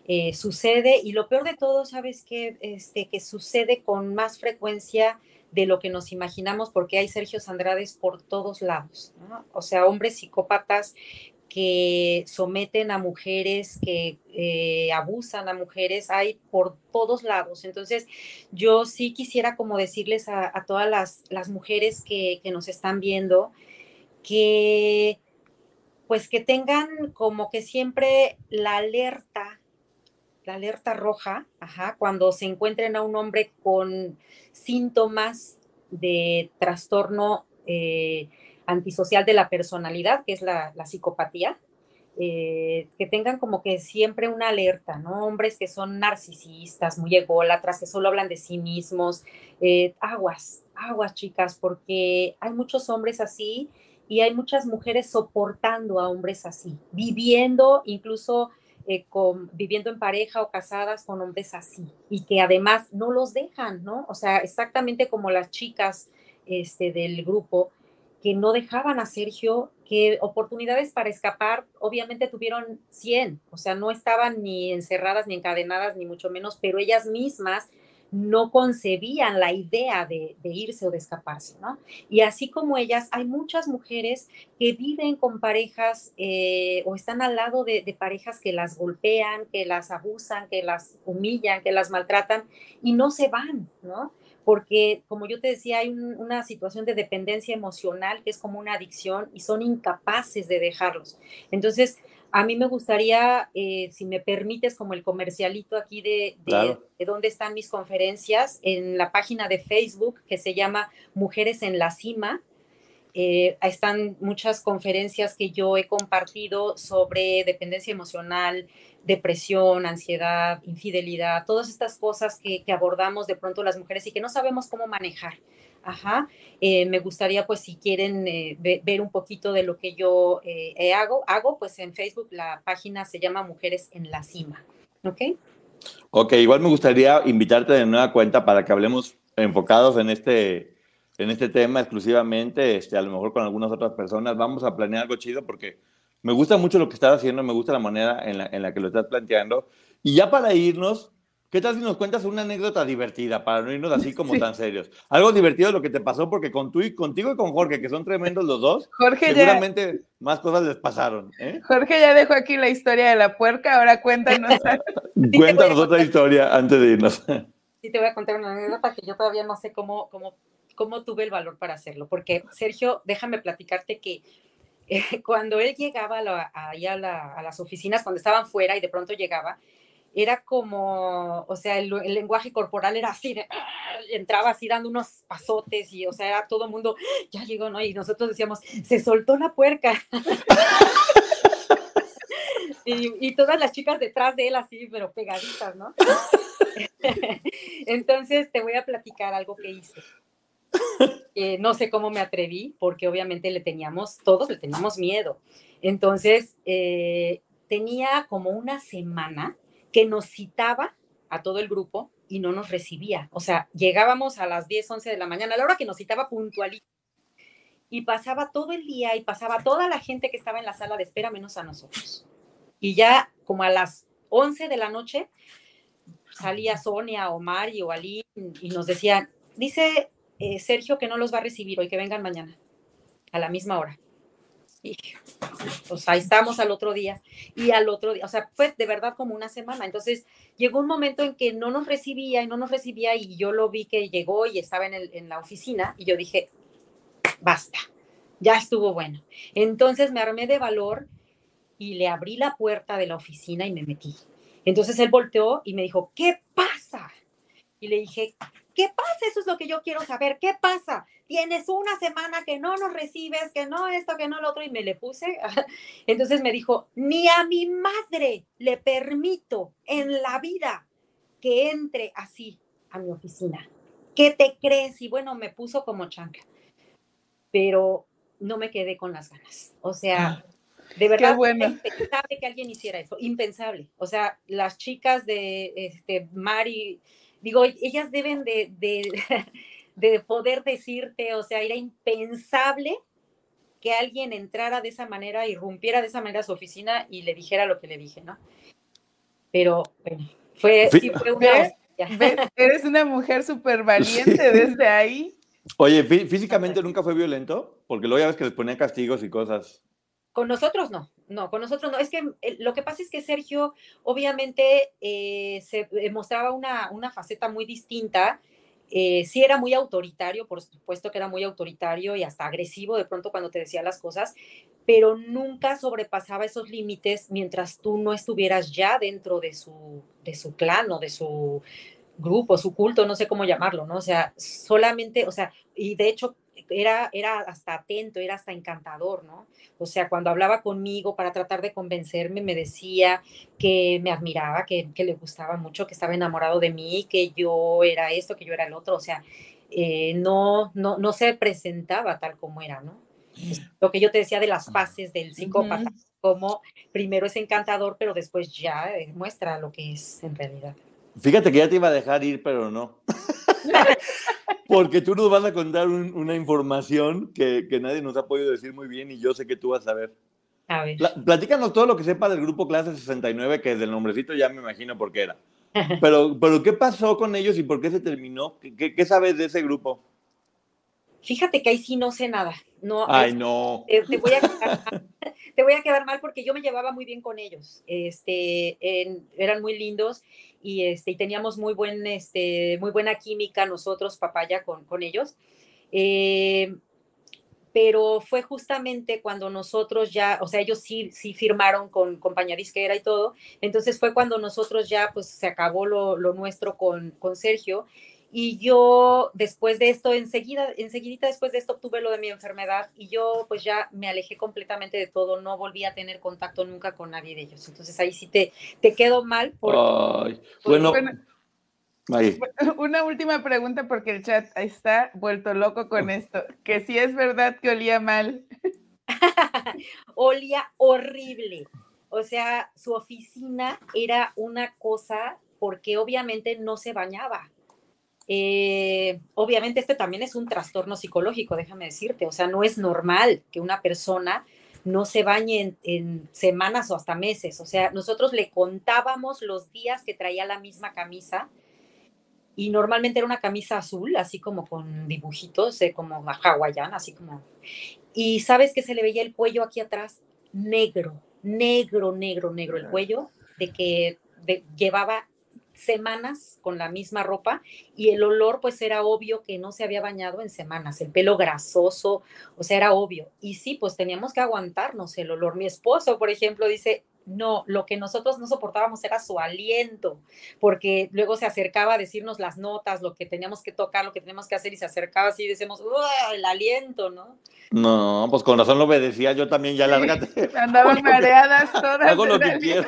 Eh, sucede y lo peor de todo, ¿sabes qué? Este, que sucede con más frecuencia de lo que nos imaginamos, porque hay Sergio Andrades por todos lados, o sea, hombres psicópatas que someten a mujeres, que eh, abusan a mujeres, hay por todos lados. Entonces, yo sí quisiera como decirles a, todas las, las mujeres que, que, nos están viendo que pues que tengan como que siempre la alerta, la alerta roja, ajá, cuando se encuentren a un hombre con síntomas de trastorno eh, antisocial de la personalidad, que es la, psicopatía, eh, que tengan como que siempre una alerta, ¿no? Hombres que son narcisistas, muy ególatras, que solo hablan de sí mismos. Eh, aguas, aguas, chicas, porque hay muchos hombres así y hay muchas mujeres soportando a hombres así, viviendo incluso eh, viviendo en pareja o casadas con hombres así y que además no los dejan, ¿no? O sea, exactamente como las chicas este, del grupo que no dejaban a Sergio, que oportunidades para escapar, obviamente tuvieron 100, o sea, no estaban ni encerradas ni encadenadas, ni mucho menos, pero ellas mismas no concebían la idea de, irse o de escaparse, ¿no? Y así como ellas, hay muchas mujeres que viven con parejas eh, o están al lado de, de, parejas que las golpean, que las abusan, que las humillan, que las maltratan y no se van, ¿no? Porque, como yo te decía, hay una situación de dependencia emocional que es como una adicción y son incapaces de dejarlos. Entonces, a mí me gustaría, eh, si me permites, como el comercialito aquí de, de, dónde están mis conferencias, en la página de Facebook que se llama Mujeres en la Cima. Eh, están muchas conferencias que yo he compartido sobre dependencia emocional, depresión, ansiedad, infidelidad, todas estas cosas que, que abordamos de pronto las mujeres y que no sabemos cómo manejar. Ajá. Eh, me gustaría, pues, si quieren eh, ver un poquito de lo que yo eh, hago, hago, pues en Facebook la página se llama Mujeres en la Cima. ¿Ok? Ok, igual me gustaría invitarte de nueva cuenta para que hablemos enfocados en este, en este tema exclusivamente, este, a lo mejor con algunas otras personas. Vamos a planear algo chido porque me gusta mucho lo que estás haciendo, me gusta la manera en la, en la que lo estás planteando. Y ya para irnos, ¿Qué tal si nos cuentas una anécdota divertida para no irnos así como tan serios? Algo divertido lo que te pasó, porque con tú y, contigo y con Jorge, que son tremendos los dos, Jorge seguramente más cosas les pasaron. ¿eh? Jorge ya dejó aquí la historia de la puerca, ahora cuéntanos. *laughs* cuéntanos otra historia antes de irnos. Sí, te voy a contar una anécdota que yo todavía no sé cómo, cómo, cómo tuve el valor para hacerlo, porque Sergio, déjame platicarte que eh, cuando él llegaba a, a las oficinas, cuando estaban fuera y de pronto llegaba, era como, o sea, el, lenguaje corporal era así, de, entraba así dando unos pasotes y, o sea, era todo el mundo, ya llegó, ¿no? Y nosotros decíamos, se soltó la puerca. *laughs* y, todas las chicas detrás de él así, pero pegaditas, ¿no? *laughs* Entonces, te voy a platicar algo que hice. no sé cómo me atreví, porque obviamente le teníamos, todos le teníamos miedo. Entonces, eh, tenía como una semana que nos citaba a todo el grupo y no nos recibía. O sea, llegábamos a las 10, 11 de la mañana, a la hora que nos citaba puntualito. Y pasaba todo el día y pasaba toda la gente que estaba en la sala de espera menos a nosotros. Y ya como a las 11 de la noche salía Sonia o Mari o Ali y nos decían, dice eh, Sergio que no los va a recibir hoy, que vengan mañana a la misma hora. Y pues ahí estamos al otro día y al otro día, o sea, fue de verdad como una semana. Entonces llegó un momento en que no nos recibía y no nos recibía y yo lo vi que llegó y estaba en, el, en la oficina y yo dije, basta, ya estuvo bueno. Entonces me armé de valor y le abrí la puerta de la oficina y me metí. Entonces él volteó y me dijo, ¿qué pasa? Y le dije, ¿qué pasa? Eso es lo que yo quiero saber. ¿Qué pasa? Tienes una semana que no nos recibes, que no esto, que no lo otro, y me le puse. *laughs* Entonces me dijo, ni a mi madre le permito en la vida que entre así a mi oficina. ¿Qué te crees? Y bueno, me puso como chancla. Pero no me quedé con las ganas. O sea, de verdad, bueno. impensable que alguien hiciera eso, impensable. O sea, las chicas de este, Mari, digo, ellas deben de, de, *laughs* poder decirte, o sea, era impensable que alguien entrara de esa manera, irrumpiera de esa manera a su oficina y le dijera lo que le dije, ¿no? Pero, bueno, fue, sí, fue una... Eres una mujer súper valiente desde ahí. Oye, físicamente nunca fue violento, porque luego ya ves que les ponían castigos y cosas. Con nosotros no, no, con nosotros no. Es que eh, lo que pasa es que Sergio obviamente eh, se eh, mostraba una, una, faceta muy distinta. Sí era muy autoritario, por supuesto que era muy autoritario y hasta agresivo de pronto cuando te decía las cosas, pero nunca sobrepasaba esos límites mientras tú no estuvieras ya dentro de su, de su clan o de su grupo, su culto, no sé cómo llamarlo, ¿no? O sea, solamente, o sea, y de hecho era, era hasta atento, era hasta encantador, ¿no? O sea, cuando hablaba conmigo para tratar de convencerme, me decía que me admiraba, que, le gustaba mucho, que estaba enamorado de mí, que yo era esto, que yo era el otro, o sea, eh, no, no, no se presentaba tal como era, ¿no? Lo que yo te decía de las fases del psicópata, como primero es encantador, pero después ya eh, muestra lo que es en realidad. Fíjate que ya te iba a dejar ir, pero no. *laughs* Porque tú nos vas a contar una información que, que, nadie nos ha podido decir muy bien y yo sé que tú vas a ver. A ver. platícanos todo lo que sepa del grupo Clase 69, que del nombrecito ya me imagino por qué era. *laughs* pero, pero ¿qué pasó con ellos y por qué se terminó? ¿Qué, qué sabes de ese grupo? Fíjate que ahí sí no sé nada. No, Ay, no. Te, voy a quedar mal, *laughs* te, voy a quedar mal, porque yo me llevaba muy bien con ellos. Este, eran muy lindos y, este, y teníamos muy, buen, este, muy buena química nosotros, papaya, con, con ellos. Eh, pero fue justamente cuando nosotros ya, o sea, ellos sí, sí firmaron con compañía disquera y todo, entonces fue cuando nosotros ya, pues se acabó lo, lo nuestro con, con Sergio y yo después de esto, enseguida, enseguidita después de esto tuve lo de mi enfermedad y yo pues ya me alejé completamente de todo, no volví a tener contacto nunca con nadie de ellos. Entonces ahí sí te, te quedo mal. Ay, bueno, *laughs* Una última pregunta porque el chat está vuelto loco con esto, que si es verdad que olía mal. *laughs* olía horrible. O sea, su oficina era una cosa porque obviamente no se bañaba eh, obviamente este también es un trastorno psicológico, déjame decirte, o sea, no es normal que una persona no se bañe en, semanas o hasta meses, o sea, nosotros le contábamos los días que traía la misma camisa y normalmente era una camisa azul, así como con dibujitos, eh, como hawaiana, así como... Y sabes que se le veía el cuello aquí atrás, negro, negro, negro, negro el cuello, de que llevaba semanas con la misma ropa y el olor pues era obvio que no se había bañado en semanas, el pelo grasoso, o sea, era obvio. Y sí, pues teníamos que aguantarnos el olor. Mi esposo, por ejemplo, dice, no, lo que nosotros no soportábamos era su aliento, porque luego se acercaba a decirnos las notas, lo que teníamos que tocar, lo que teníamos que hacer y se acercaba así y decíamos, el aliento, ¿no? No, pues con razón lo obedecía yo también, ya lárgate. Andaban *laughs* mareadas todas. Hago lo que.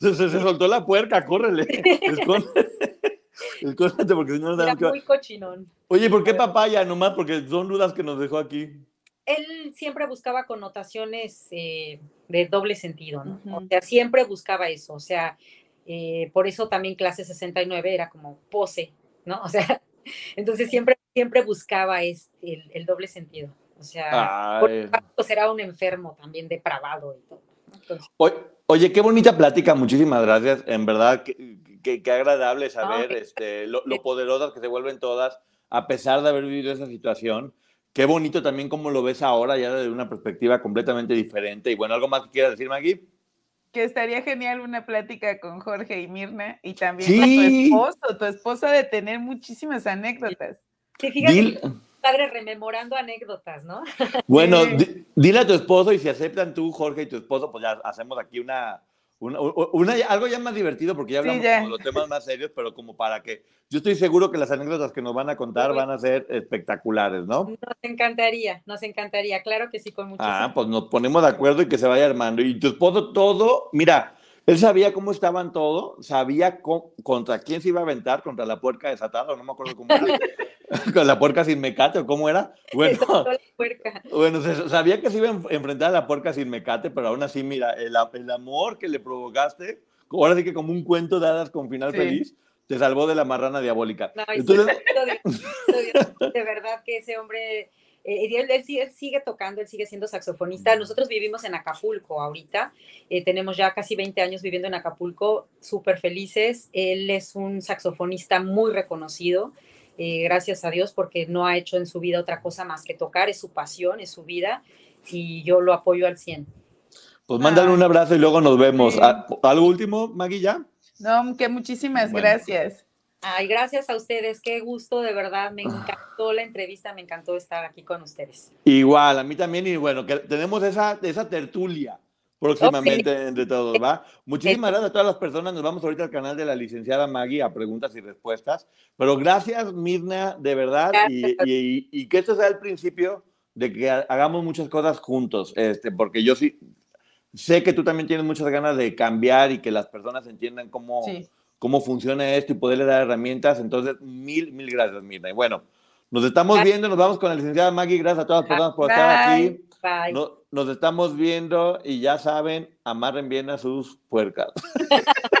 Se, se, soltó la puerca, córrele. *laughs* Escóndete porque si no nos Era muy cochinón. Oye, ¿por qué papaya nomás? Porque son dudas que nos dejó aquí. Él siempre buscaba connotaciones eh, de doble sentido, ¿no? O sea, siempre buscaba eso. O sea, eh, por eso también clase 69 era como pose, ¿no? *laughs* O sea, entonces siempre, siempre buscaba este, el, doble sentido. O sea, pues era un enfermo también depravado y todo. Oye, qué bonita plática, muchísimas gracias. En verdad, qué, agradable saber este, lo, poderosas que se vuelven todas, a pesar de haber vivido esa situación. Qué bonito también cómo lo ves ahora, ya desde una perspectiva completamente diferente. Y bueno, ¿algo más que quieras decir, Maggie? Que estaría genial una plática con Jorge y Mirna y también con tu esposo. Tu esposo de tener muchísimas anécdotas. Sí, fíjate padre rememorando anécdotas, ¿no? *laughs* Bueno, dile a tu esposo y si aceptan tú, Jorge, y tu esposo, pues ya hacemos aquí una, una, algo ya más divertido porque ya hablamos de los temas más serios, pero como para que yo estoy seguro que las anécdotas que nos van a contar van a ser espectaculares, ¿no? Nos encantaría, nos encantaría, claro que sí, con mucho. Ah, pues nos ponemos de acuerdo y que se vaya armando. Y tu esposo todo, mira, él sabía cómo estaban todos, sabía contra quién se iba a aventar, contra la puerca desatada, no me acuerdo cómo era, *laughs* *laughs* con la puerca sin mecate o cómo era. Bueno, *laughs* bueno sabía que se iba a enfrentar a la puerca sin mecate, pero aún así, mira, el, amor que le provocaste, ahora sí que como un cuento de hadas con final feliz, te salvó de la marrana diabólica. Entonces... *laughs* de verdad que ese hombre eh, él, sigue, tocando, él sigue siendo saxofonista. Nosotros vivimos en Acapulco ahorita, eh, tenemos ya casi 20 años viviendo en Acapulco, súper felices. Él es un saxofonista muy reconocido, eh, gracias a Dios, porque no ha hecho en su vida otra cosa más que tocar, es su pasión, es su vida, y yo lo apoyo al 100. Pues mándale un abrazo y luego nos vemos. Ah, ¿Algo último, Maggie, ya? No, que muchísimas gracias. Ay, gracias a ustedes, qué gusto, de verdad, me encantó la entrevista, me encantó estar aquí con ustedes. Igual, a mí también, y bueno, que tenemos esa, esa tertulia próximamente entre todos, ¿va? Muchísimas gracias a todas las personas, nos vamos ahorita al canal de la licenciada Maggie a preguntas y respuestas, pero gracias, Mirna, de verdad, y, y, que esto sea el principio de que hagamos muchas cosas juntos, este, porque yo sí sé que tú también tienes muchas ganas de cambiar y que las personas entiendan cómo cómo funciona esto y poderle dar herramientas. Entonces, mil, mil gracias, Mirna. Y bueno, nos estamos viendo, nos vamos con la licenciada Maggie. Gracias a todas las personas por estar aquí. Nos estamos viendo y ya saben, amarren bien a sus puercas. *laughs*